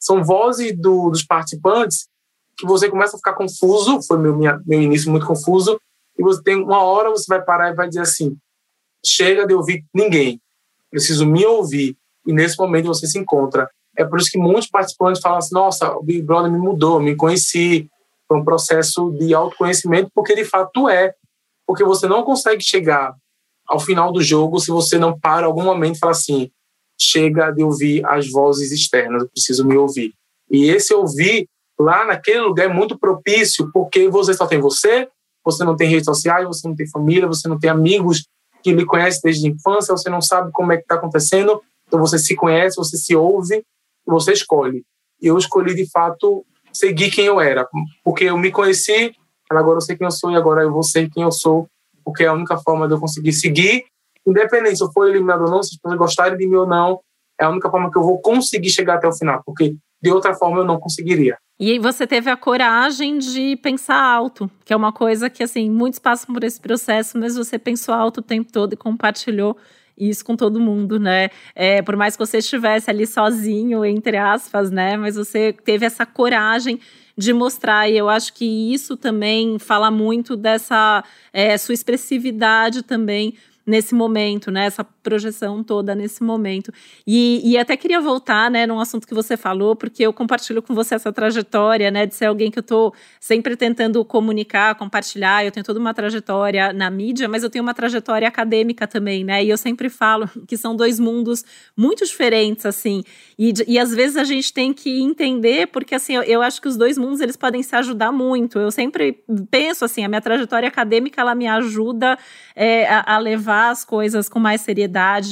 são vozes do, dos participantes que você começa a ficar confuso, foi meu, minha, meu início muito confuso, e você tem uma hora você vai parar e vai dizer assim, chega de ouvir ninguém, preciso me ouvir, e nesse momento você se encontra. É por isso que muitos participantes falam assim, nossa, o Big Brother me mudou, me conheci, foi um processo de autoconhecimento, porque de fato é, porque você não consegue chegar ao final do jogo se você não para algum momento e fala assim, chega de ouvir as vozes externas, eu preciso me ouvir. E esse ouvir lá naquele lugar é muito propício, porque você só tem você, você não tem redes sociais, você não tem família, você não tem amigos que lhe conhecem desde a infância, você não sabe como é que está acontecendo, então você se conhece, você se ouve, você escolhe. E eu escolhi, de fato, seguir quem eu era, porque eu me conheci, agora eu sei quem eu sou e agora eu vou ser quem eu sou, porque é a única forma de eu conseguir seguir independente se eu for eliminado ou não, se pessoas gostarem de mim ou não, é a única forma que eu vou conseguir chegar até o final, porque de outra forma eu não conseguiria. E você teve a coragem de pensar alto, que é uma coisa que, assim, muitos passam por esse processo, mas você pensou alto o tempo todo e compartilhou isso com todo mundo, né? É, por mais que você estivesse ali sozinho, entre aspas, né? Mas você teve essa coragem de mostrar, e eu acho que isso também fala muito dessa é, sua expressividade também nesse momento, né? Essa projeção toda nesse momento. E, e até queria voltar, né, num assunto que você falou, porque eu compartilho com você essa trajetória, né, de ser alguém que eu estou sempre tentando comunicar, compartilhar. Eu tenho toda uma trajetória na mídia, mas eu tenho uma trajetória acadêmica também, né? E eu sempre falo que são dois mundos muito diferentes, assim. E, e às vezes a gente tem que entender, porque assim, eu, eu acho que os dois mundos eles podem se ajudar muito. Eu sempre penso assim, a minha trajetória acadêmica ela me ajuda é, a, a, levar as coisas com mais seriedade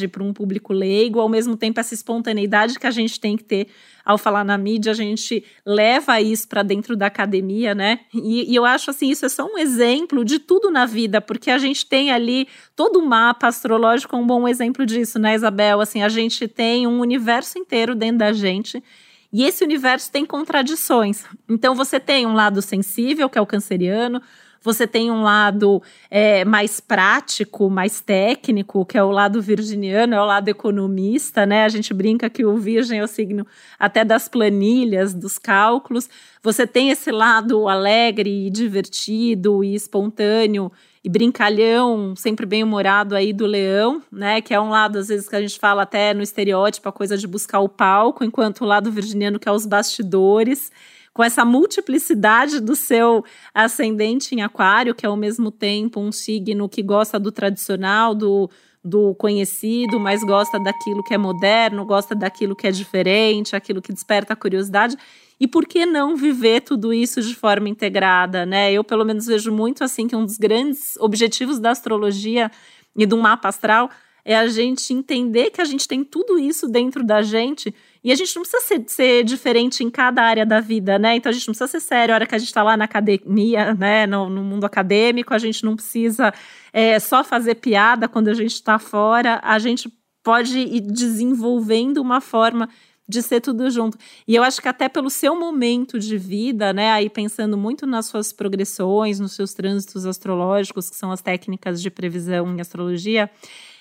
para um público leigo, ao mesmo tempo essa espontaneidade que a gente tem que ter ao falar na mídia, a gente leva isso para dentro da academia, né? E, e, eu acho assim, isso é só um exemplo de tudo na vida, porque a gente tem ali todo o mapa astrológico, um bom exemplo disso, né, Isabel? Assim, a gente tem um universo inteiro dentro da gente. E esse universo tem contradições. Então, você tem um lado sensível, que é o canceriano, você tem um lado é, mais prático, mais técnico, que é o lado virginiano, é o lado economista, né? A gente brinca que o virgem é o signo até das planilhas, dos cálculos. Você tem esse lado alegre e divertido e espontâneo e brincalhão, sempre bem humorado aí do leão, né? Que é um lado, às vezes, que a gente fala até no estereótipo, a coisa de buscar o palco, enquanto o lado virginiano que é os bastidores com essa multiplicidade do seu ascendente em Aquário, que é ao mesmo tempo um signo que gosta do tradicional, do, do conhecido, mas gosta daquilo que é moderno, gosta daquilo que é diferente, aquilo que desperta a curiosidade. E por que não viver tudo isso de forma integrada, né? Eu, pelo menos, vejo muito assim que um dos grandes objetivos da astrologia e do mapa astral é a gente entender que a gente tem tudo isso dentro da gente e a gente não precisa ser, ser, diferente em cada área da vida, né? Então a gente não precisa ser sério a hora que a gente está lá na academia, né? No, no, mundo acadêmico, a gente não precisa é, só fazer piada quando a gente está fora. A gente pode ir desenvolvendo uma forma de ser tudo junto. E eu acho que até pelo seu momento de vida, né, aí pensando muito nas suas progressões, nos seus trânsitos astrológicos, que são as técnicas de previsão em astrologia,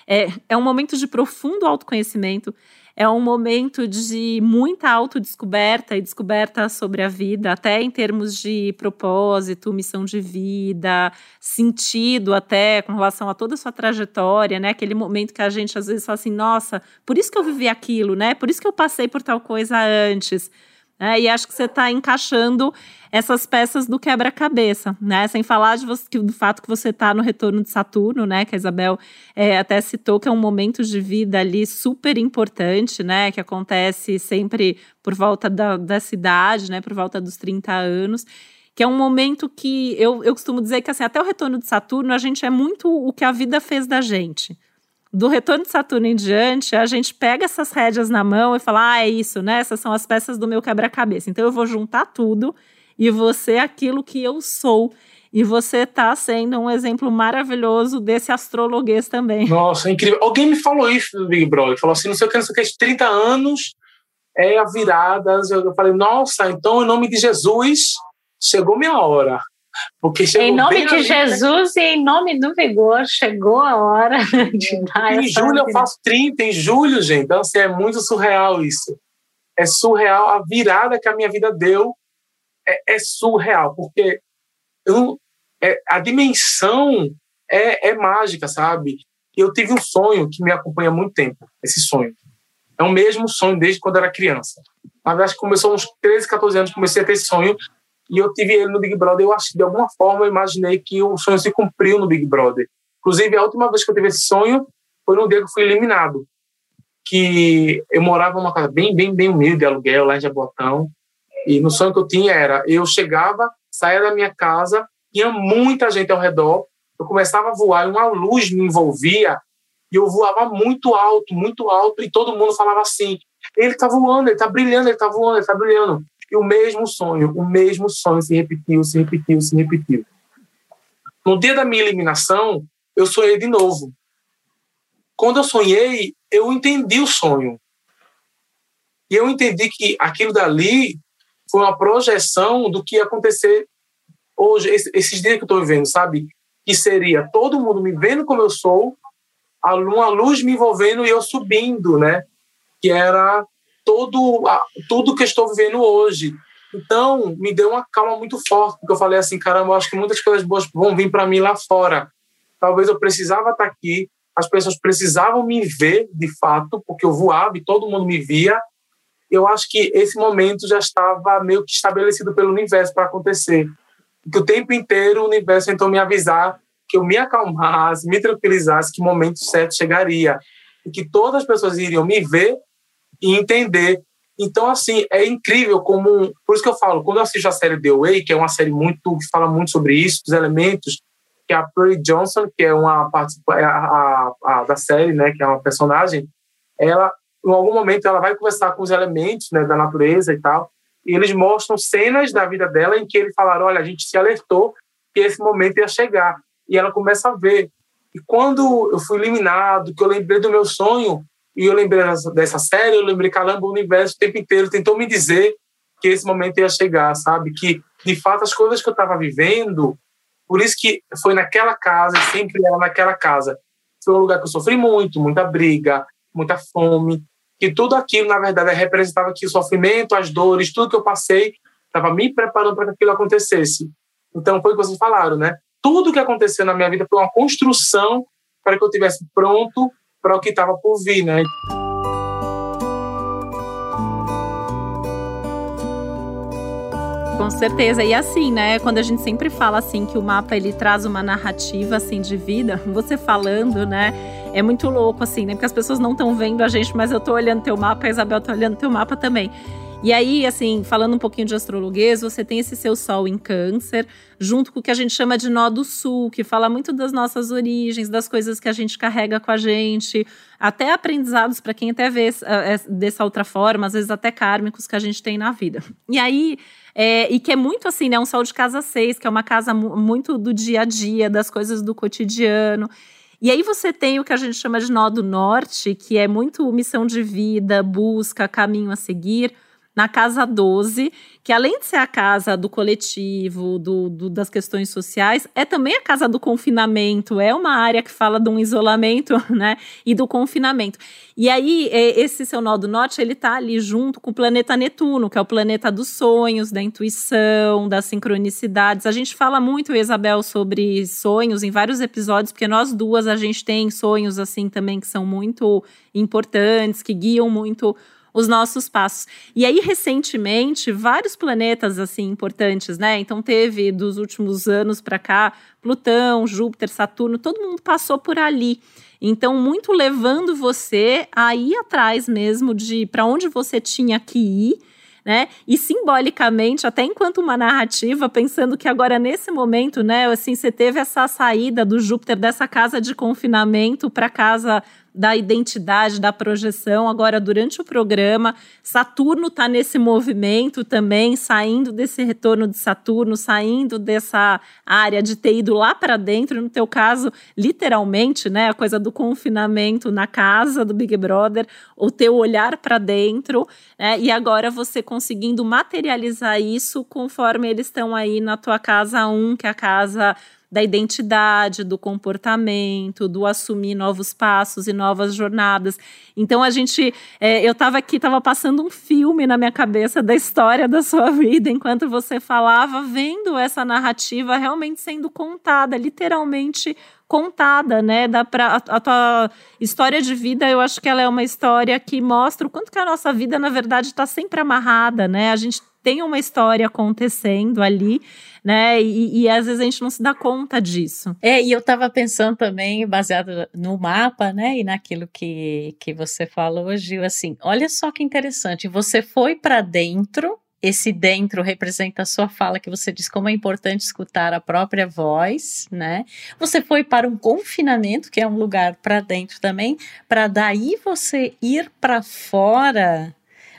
é, é um momento de profundo autoconhecimento, é um momento de muita autodescoberta e descoberta sobre a vida, até em termos de propósito, missão de vida, sentido até com relação a toda a sua trajetória, né? Aquele momento que a gente às vezes fala assim, nossa, por isso que eu vivi aquilo, né? Por isso que eu passei por tal coisa antes. É, e acho que você está encaixando essas peças do quebra-cabeça, né? Sem falar de você, do fato que você está no retorno de Saturno, né? Que a Isabel é, até citou que é um momento de vida ali super importante, né? Que acontece sempre por volta da, da cidade, né? Por volta dos 30 anos. Que é um momento que eu, eu costumo dizer que assim, até o retorno de Saturno, a gente é muito o que a vida fez da gente do retorno de Saturno em diante, a gente pega essas rédeas na mão e fala: ah, é isso, né? Essas são as peças do meu quebra-cabeça. Então eu vou juntar tudo e você é aquilo que eu sou. E você está sendo um exemplo maravilhoso desse astrologuês também. Nossa, incrível. Alguém me falou isso no Big Brother. Falou assim: não sei o que, não sei o que, 30 anos é a virada. Eu falei: nossa, então em nome de Jesus, chegou minha hora. Porque em nome de Jesus e em nome do vigor, chegou a hora de dar Em julho vida. eu faço 30, em julho, gente. Então, assim, é muito surreal isso. É surreal a virada que a minha vida deu. É, é surreal, porque eu, é, a dimensão é, é mágica, sabe? Eu tive um sonho que me acompanha há muito tempo, esse sonho. É o mesmo sonho desde quando eu era criança. Na verdade, começou uns 13, 14 anos, comecei a ter esse sonho e eu tive ele no Big Brother. Eu acho que de alguma forma eu imaginei que o sonho se cumpriu no Big Brother. Inclusive, a última vez que eu tive esse sonho foi no dia que eu fui eliminado. Que eu morava numa casa bem, bem, bem humilde, de aluguel, lá em Jabotão. E no sonho que eu tinha era: eu chegava, saía da minha casa, tinha muita gente ao redor, eu começava a voar e uma luz me envolvia e eu voava muito alto, muito alto, e todo mundo falava assim: ele está voando, ele está brilhando, ele está voando, ele está brilhando. E o mesmo sonho, o mesmo sonho se repetiu, se repetiu, se repetiu. No dia da minha eliminação, eu sonhei de novo. Quando eu sonhei, eu entendi o sonho. E eu entendi que aquilo dali foi uma projeção do que ia acontecer hoje, esses dias que eu estou vivendo, sabe? Que seria todo mundo me vendo como eu sou, uma luz me envolvendo e eu subindo, né? Que era todo tudo que estou vivendo hoje. Então, me deu uma calma muito forte, porque eu falei assim, caramba, eu acho que muitas coisas boas vão vir para mim lá fora. Talvez eu precisava estar aqui, as pessoas precisavam me ver de fato, porque eu voava e todo mundo me via. Eu acho que esse momento já estava meio que estabelecido pelo universo para acontecer. Que o tempo inteiro o universo tentou me avisar que eu me acalmasse, me tranquilizasse, que o momento certo chegaria. E que todas as pessoas iriam me ver e entender. Então, assim, é incrível como. Por isso que eu falo, quando eu assisto a série The Way, que é uma série muito que fala muito sobre isso, os elementos, que a Perry Johnson, que é uma parte é a, a, a, da série, né, que é uma personagem, ela, em algum momento, ela vai conversar com os elementos né, da natureza e tal, e eles mostram cenas da vida dela em que eles falaram: olha, a gente se alertou que esse momento ia chegar. E ela começa a ver. E quando eu fui eliminado, que eu lembrei do meu sonho, e eu lembrei dessa série, eu lembrei, caramba, o universo o tempo inteiro tentou me dizer que esse momento ia chegar, sabe? Que, de fato, as coisas que eu estava vivendo por isso que foi naquela casa, sempre era naquela casa. Foi um lugar que eu sofri muito, muita briga, muita fome, que tudo aquilo, na verdade, representava que o sofrimento, as dores, tudo que eu passei, estava me preparando para que aquilo acontecesse. Então, foi o que vocês falaram, né? Tudo que aconteceu na minha vida foi uma construção para que eu tivesse pronto para o que estava por vir, né? Com certeza. E assim, né, quando a gente sempre fala assim que o mapa ele traz uma narrativa assim de vida, você falando, né, é muito louco assim, né? Porque as pessoas não estão vendo a gente, mas eu tô olhando teu mapa, a Isabel tá olhando teu mapa também. E aí, assim, falando um pouquinho de astrologuês, você tem esse seu sol em câncer, junto com o que a gente chama de nó do sul, que fala muito das nossas origens, das coisas que a gente carrega com a gente, até aprendizados para quem até vê uh, dessa outra forma, às vezes até kármicos que a gente tem na vida. E aí, é, e que é muito assim, né? Um sol de casa 6, que é uma casa muito do dia a dia, das coisas do cotidiano. E aí você tem o que a gente chama de nó do norte, que é muito missão de vida, busca, caminho a seguir na casa 12, que além de ser a casa do coletivo, do, do, das questões sociais, é também a casa do confinamento, é uma área que fala de um isolamento, né, e do confinamento. E aí, é, esse seu nó do norte, ele tá ali junto com o planeta Netuno, que é o planeta dos sonhos, da intuição, das sincronicidades. A gente fala muito, Isabel, sobre sonhos em vários episódios, porque nós duas, a gente tem sonhos, assim, também, que são muito importantes, que guiam muito os nossos passos. E aí, recentemente, vários planetas assim importantes, né? Então, teve dos últimos anos para cá, Plutão, Júpiter, Saturno, todo mundo passou por ali. Então, muito levando você a ir atrás mesmo de para onde você tinha que ir. Né? E simbolicamente, até enquanto uma narrativa, pensando que agora nesse momento, né, assim, você teve essa saída do Júpiter dessa casa de confinamento para casa da identidade, da projeção. Agora, durante o programa, Saturno está nesse movimento também, saindo desse retorno de Saturno, saindo dessa área de ter ido lá para dentro, no teu caso, literalmente, né? A coisa do confinamento na casa do Big Brother, o teu olhar para dentro, né? E agora você conseguindo materializar isso conforme eles estão aí na tua casa 1, um, que é a casa da identidade, do comportamento, do assumir novos passos e novas jornadas. Então a gente, é, eu estava aqui, estava passando um filme na minha cabeça da história da sua vida enquanto você falava, vendo essa narrativa realmente sendo contada, literalmente contada, né? Dá pra, a, a, tua história de vida, eu acho que ela é uma história que mostra o quanto que a nossa vida, na verdade, está sempre amarrada, né? A gente tem uma história acontecendo ali, né? E, e, às vezes a gente não se dá conta disso. É, e eu estava pensando também, baseado no mapa, né? E naquilo que, que você falou, Gil, assim, olha só que interessante, você foi para dentro esse dentro representa a sua fala, que você diz como é importante escutar a própria voz, né? Você foi para um confinamento, que é um lugar para dentro também, para daí você ir para fora.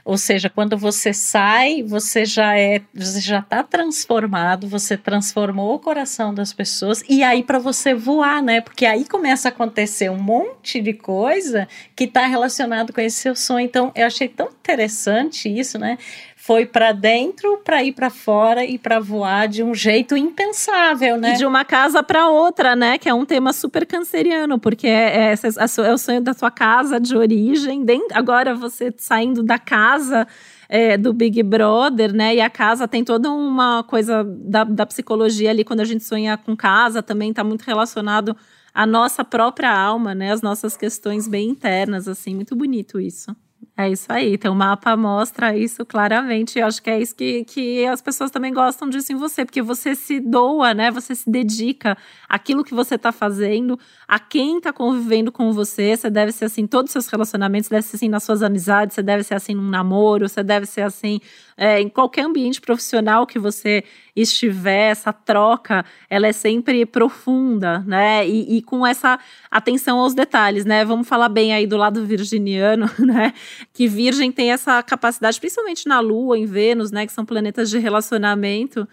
Ou seja, quando você sai, você já é, você já está transformado, você transformou o coração das pessoas e aí para você voar, né? Porque aí começa a acontecer um monte de coisa que está relacionado com esse seu sonho. Então, eu achei tão interessante isso, né? Foi para dentro para ir para fora e para voar de um jeito impensável, né? E de uma casa para outra, né? Que é um tema super canceriano, porque é, é, é, o sonho da sua casa de origem. Agora você saindo da casa. É, do Big Brother, né? E a casa tem toda uma coisa da, da psicologia ali, quando a gente sonha com casa, também está muito relacionado a nossa própria alma, né? As nossas questões bem internas, assim, muito bonito isso. É isso aí. Então, o mapa mostra isso claramente. Eu acho que é isso que, que as pessoas também gostam disso em você, porque você se doa, né? Você se dedica àquilo que você está fazendo, a quem está convivendo com você. Você deve ser assim, todos os seus relacionamentos, deve ser assim nas suas amizades, você deve ser assim num namoro, você deve ser assim é, em qualquer ambiente profissional que você estiver, essa troca, ela é sempre profunda, né? E, e, com essa atenção aos detalhes, né? Vamos falar bem aí do lado virginiano, né? Que Virgem tem essa capacidade, principalmente na Lua, em Vênus, né? Que são planetas de relacionamento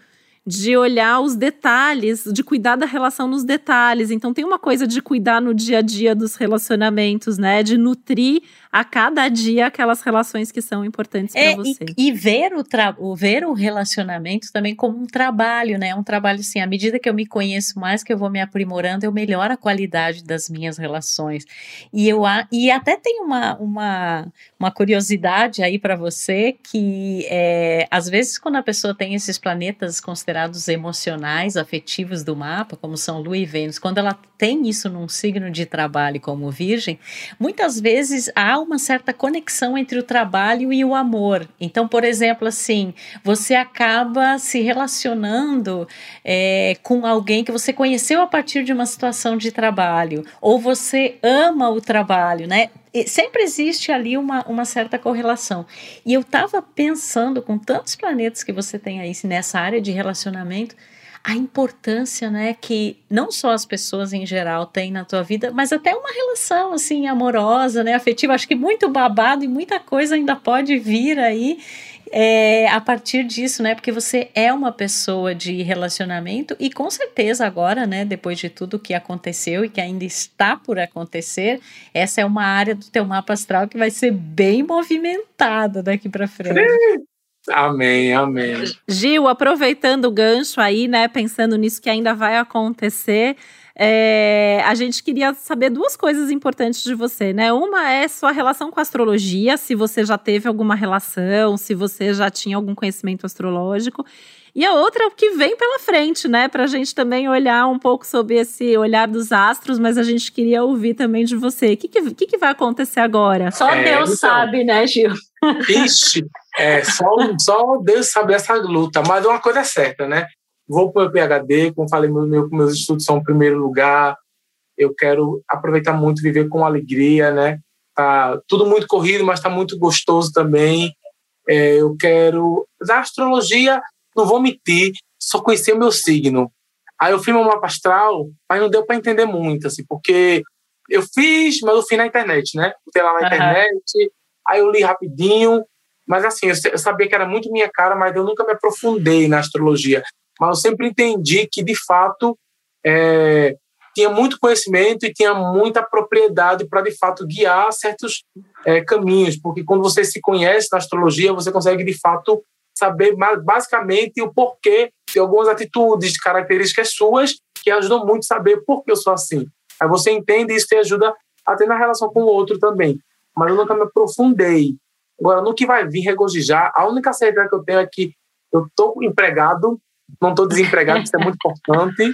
de olhar os detalhes, de cuidar da relação nos detalhes. Então tem uma coisa de cuidar no dia a dia dos relacionamentos, né? De nutrir a cada dia aquelas relações que são importantes é, para você. E, e, ver o, o ver o relacionamento também como um trabalho, né? Um trabalho assim, à medida que eu me conheço mais, que eu vou me aprimorando, eu melhoro a qualidade das minhas relações. E eu e até tem uma, uma, uma curiosidade aí para você que é, às vezes quando a pessoa tem esses planetas considerados emocionais, afetivos do mapa, como são Lua e Vênus, quando ela tem isso num signo de trabalho como Virgem, muitas vezes há uma certa conexão entre o trabalho e o amor. Então, por exemplo, assim, você acaba se relacionando é, com alguém que você conheceu a partir de uma situação de trabalho, ou você ama o trabalho, né? E sempre existe ali uma, uma certa correlação. E eu estava pensando, com tantos planetas que você tem aí nessa área de relacionamento, a importância, né, que não só as pessoas em geral têm na tua vida, mas até uma relação assim amorosa, né, afetiva. Acho que muito babado e muita coisa ainda pode vir aí é, a partir disso, né? Porque você é uma pessoa de relacionamento e com certeza agora, né? Depois de tudo que aconteceu e que ainda está por acontecer, essa é uma área do teu mapa astral que vai ser bem movimentada daqui para frente. Amém, amém. Gil, aproveitando o gancho aí, né, pensando nisso que ainda vai acontecer, é, a gente queria saber duas coisas importantes de você, né? Uma é sua relação com a astrologia, se você já teve alguma relação, se você já tinha algum conhecimento astrológico. E a outra é o que vem pela frente, né? Para a gente também olhar um pouco sobre esse olhar dos astros, mas a gente queria ouvir também de você. O que, que, que vai acontecer agora? Só é, Deus então, sabe, né, Gil? Ixi, é, só, só Deus sabe essa luta, mas uma coisa é certa, né? Vou para o PHD, como falei, meu, meu, meus estudos são em primeiro lugar, eu quero aproveitar muito, viver com alegria, né? Tá tudo muito corrido, mas está muito gostoso também. É, eu quero. Da astrologia, não vou mentir, só conheci o meu signo. Aí eu fiz meu mapa astral, mas não deu para entender muito, assim, porque eu fiz, mas eu fiz na internet, né? Botei lá na uhum. internet, aí eu li rapidinho, mas assim, eu sabia que era muito minha cara, mas eu nunca me aprofundei na astrologia. Mas eu sempre entendi que, de fato, é, tinha muito conhecimento e tinha muita propriedade para, de fato, guiar certos é, caminhos, porque quando você se conhece na astrologia, você consegue, de fato, saber basicamente o porquê de algumas atitudes, características suas, que ajudam muito a saber por que eu sou assim. Aí você entende isso te ajuda até na relação com o outro também. Mas eu nunca me aprofundei. Agora, no que vai vir regozijar, a única certeza que eu tenho é que eu estou empregado não estou desempregado, isso é muito importante.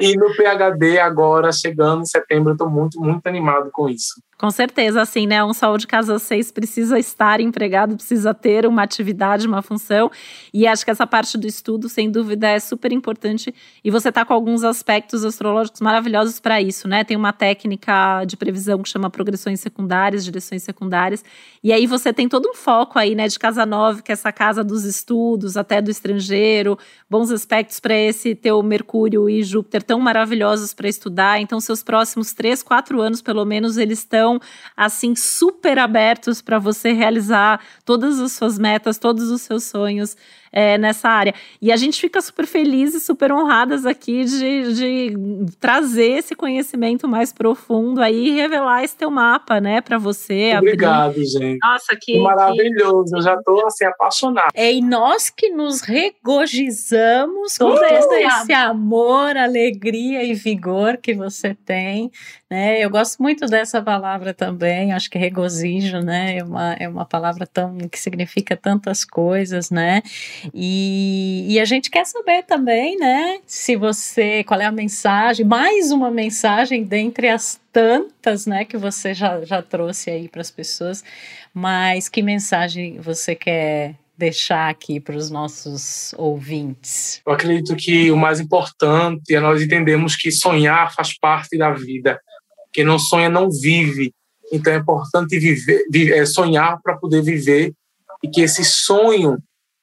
E no PHD, agora, chegando em setembro, eu estou muito, muito animado com isso. Com certeza, assim, né? Um sol de casa 6 precisa estar empregado, precisa ter uma atividade, uma função. E acho que essa parte do estudo, sem dúvida, é super importante. E você tá com alguns aspectos astrológicos maravilhosos para isso, né? Tem uma técnica de previsão que chama progressões secundárias, direções secundárias. E aí você tem todo um foco aí, né, de casa 9, que é essa casa dos estudos, até do estrangeiro, bons aspectos para esse teu Mercúrio e Júpiter tão maravilhosos para estudar. Então, seus próximos três, quatro anos, pelo menos, eles estão estão assim super abertos para você realizar todas as suas metas, todos os seus sonhos é, nessa área. E a gente fica super feliz e super honradas aqui de, de trazer esse conhecimento mais profundo aí e revelar esse teu mapa, né, para você. Obrigado, abrir. gente. Nossa, que maravilhoso. Que... Eu já estou assim apaixonado. É e nós que nos regozijamos com uh! todo esse amor, alegria e vigor que você tem, né? Eu gosto muito dessa palavra também. Acho que regozijo, né, é uma é uma palavra tão que significa tantas coisas, né? E, e, a gente quer saber também, né, se você, qual é a mensagem, mais uma mensagem dentre as tantas, né, que você já, já trouxe aí para as pessoas, mas que mensagem você quer deixar aqui para os nossos ouvintes? Eu acredito que o mais importante é nós entendemos que sonhar faz parte da vida. Quem não sonha não vive. Então é importante viver, é, sonhar para poder viver e que esse sonho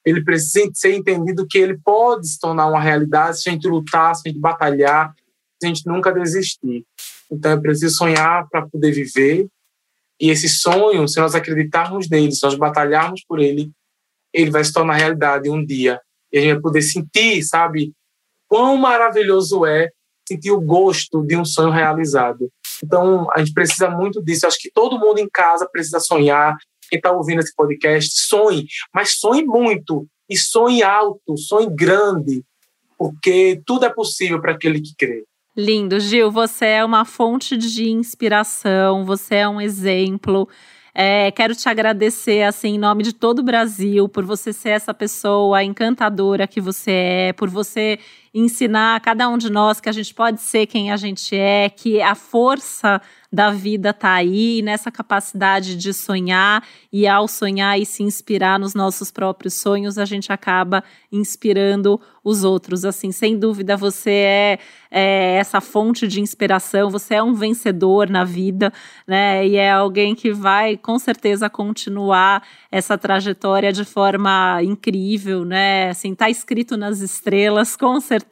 ele precisa ser entendido que ele pode se tornar uma realidade se a gente lutar, se a gente batalhar, se a gente nunca desistir. Então é preciso sonhar para poder viver e esse sonho, se nós acreditarmos nele, se nós batalharmos por ele, ele vai se tornar realidade um dia. E a gente vai poder sentir, sabe, quão maravilhoso é sentir o gosto de um sonho realizado. Então, a gente precisa muito disso. Acho que todo mundo em casa precisa sonhar. Quem está ouvindo esse podcast, sonhe, mas sonhe muito e sonhe alto, sonhe grande, porque tudo é possível para aquele que crê. Lindo, Gil. Você é uma fonte de inspiração, você é um exemplo. É, quero te agradecer, assim, em nome de todo o Brasil, por você ser essa pessoa encantadora que você é, por você ensinar a cada um de nós que a gente pode ser quem a gente é, que a força da vida está aí, nessa capacidade de sonhar, e ao sonhar e se inspirar nos nossos próprios sonhos, a gente acaba inspirando os outros. Assim, sem dúvida, você é, é essa fonte de inspiração, você é um vencedor na vida, né? E é alguém que vai, com certeza, continuar essa trajetória de forma incrível, né? Assim, tá escrito nas estrelas, com certeza,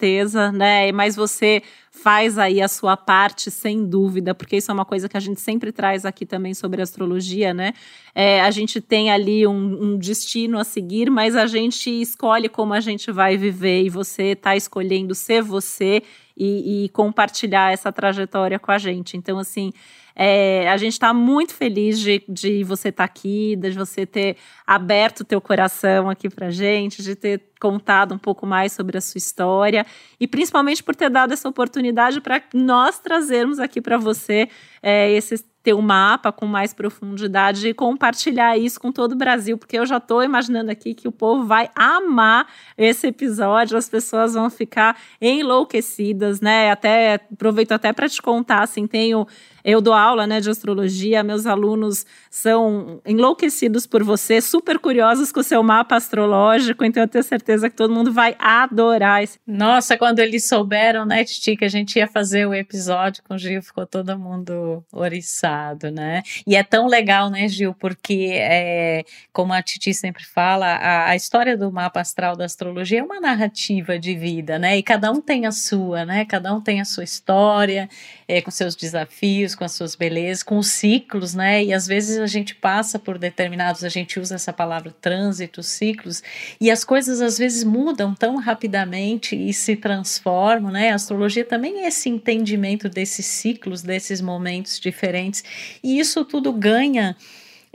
né? Mas você faz aí a sua parte, sem dúvida, porque isso é uma coisa que a gente sempre traz aqui também sobre astrologia, né? É, a gente tem ali um, um, destino a seguir, mas a gente escolhe como a gente vai viver e você está escolhendo ser você e, e compartilhar essa trajetória com a gente. Então, assim, é, a gente está muito feliz de, de você estar tá aqui, de você ter aberto o teu coração aqui para gente, de ter contado um pouco mais sobre a sua história e principalmente por ter dado essa oportunidade para nós trazermos aqui para você é, esses ter um mapa com mais profundidade e compartilhar isso com todo o Brasil, porque eu já estou imaginando aqui que o povo vai amar esse episódio, as pessoas vão ficar enlouquecidas, né? Até aproveito até para te contar, assim, tenho eu dou aula né, de astrologia, meus alunos são enlouquecidos por você, super curiosos com o seu mapa astrológico, então eu tenho certeza que todo mundo vai adorar esse. Nossa, quando eles souberam, né, Titi, que a gente ia fazer o episódio com o Gil, ficou todo mundo oriçado, né? E é tão legal, né, Gil, porque, é, como a Titi sempre fala, a, a história do mapa astral da astrologia é uma narrativa de vida, né? E cada um tem a sua, né? Cada um tem a sua história, é, com seus desafios, com as suas belezas, com os ciclos, né? E às vezes a gente passa por determinados, a gente usa essa palavra trânsito, ciclos, e as coisas às vezes mudam tão rapidamente e se transformam, né? A astrologia também é esse entendimento desses ciclos, desses momentos diferentes, e isso tudo ganha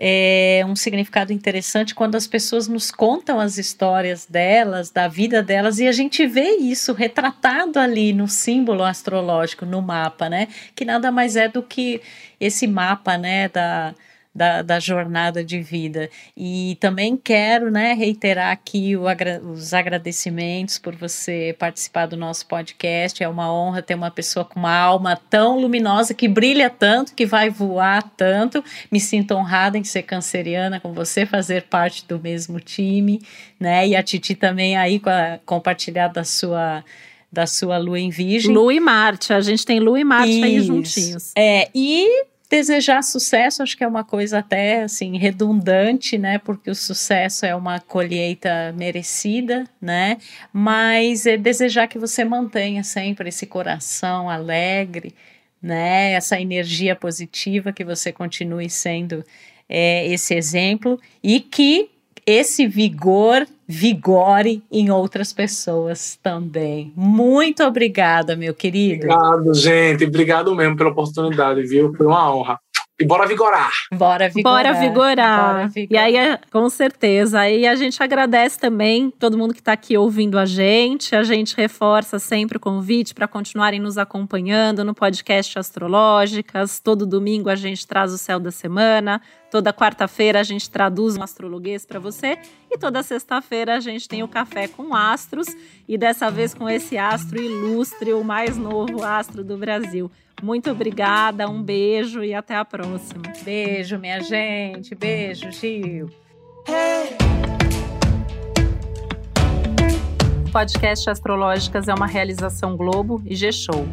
é um significado interessante quando as pessoas nos contam as histórias delas, da vida delas, e a gente vê isso retratado ali no símbolo astrológico, no mapa, né? Que nada mais é do que esse mapa, né, da, da, da jornada de vida. E também quero né, reiterar aqui agra os agradecimentos por você participar do nosso podcast. É uma honra ter uma pessoa com uma alma tão luminosa, que brilha tanto, que vai voar tanto. Me sinto honrada em ser canceriana com você, fazer parte do mesmo time, né? E a Titi também aí com a, compartilhar da sua da sua lua em virgem. Lua e Marte, a gente tem lua e Marte Isso. aí juntinhos. É, e desejar sucesso, acho que é uma coisa até assim redundante, né? Porque o sucesso é uma colheita merecida, né? Mas é desejar que você mantenha sempre esse coração alegre, né? Essa energia positiva, que você continue sendo é, esse exemplo e que esse vigor vigore em outras pessoas também. Muito obrigada, meu querido. Obrigado, gente. Obrigado mesmo pela oportunidade, viu? Foi uma honra. E bora vigorar. Bora vigorar. Bora vigorar. Bora vigorar. E aí, é, com certeza. Aí a gente agradece também todo mundo que está aqui ouvindo a gente. A gente reforça sempre o convite para continuarem nos acompanhando no podcast Astrológicas. Todo domingo a gente traz o céu da semana. Toda quarta-feira a gente traduz um astrologuês para você. E toda sexta-feira a gente tem o Café com Astros. E dessa vez com esse astro ilustre, o mais novo astro do Brasil. Muito obrigada, um beijo e até a próxima. Beijo, minha gente. Beijo, Gil. O podcast Astrológicas é uma realização Globo e G-Show.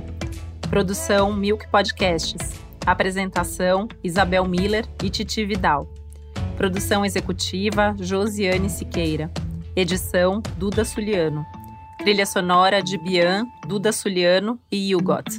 Produção Milk Podcasts. Apresentação Isabel Miller e Titi Vidal. Produção executiva Josiane Siqueira. Edição Duda Suliano. Trilha sonora de Bian, Duda Suliano e Hugot.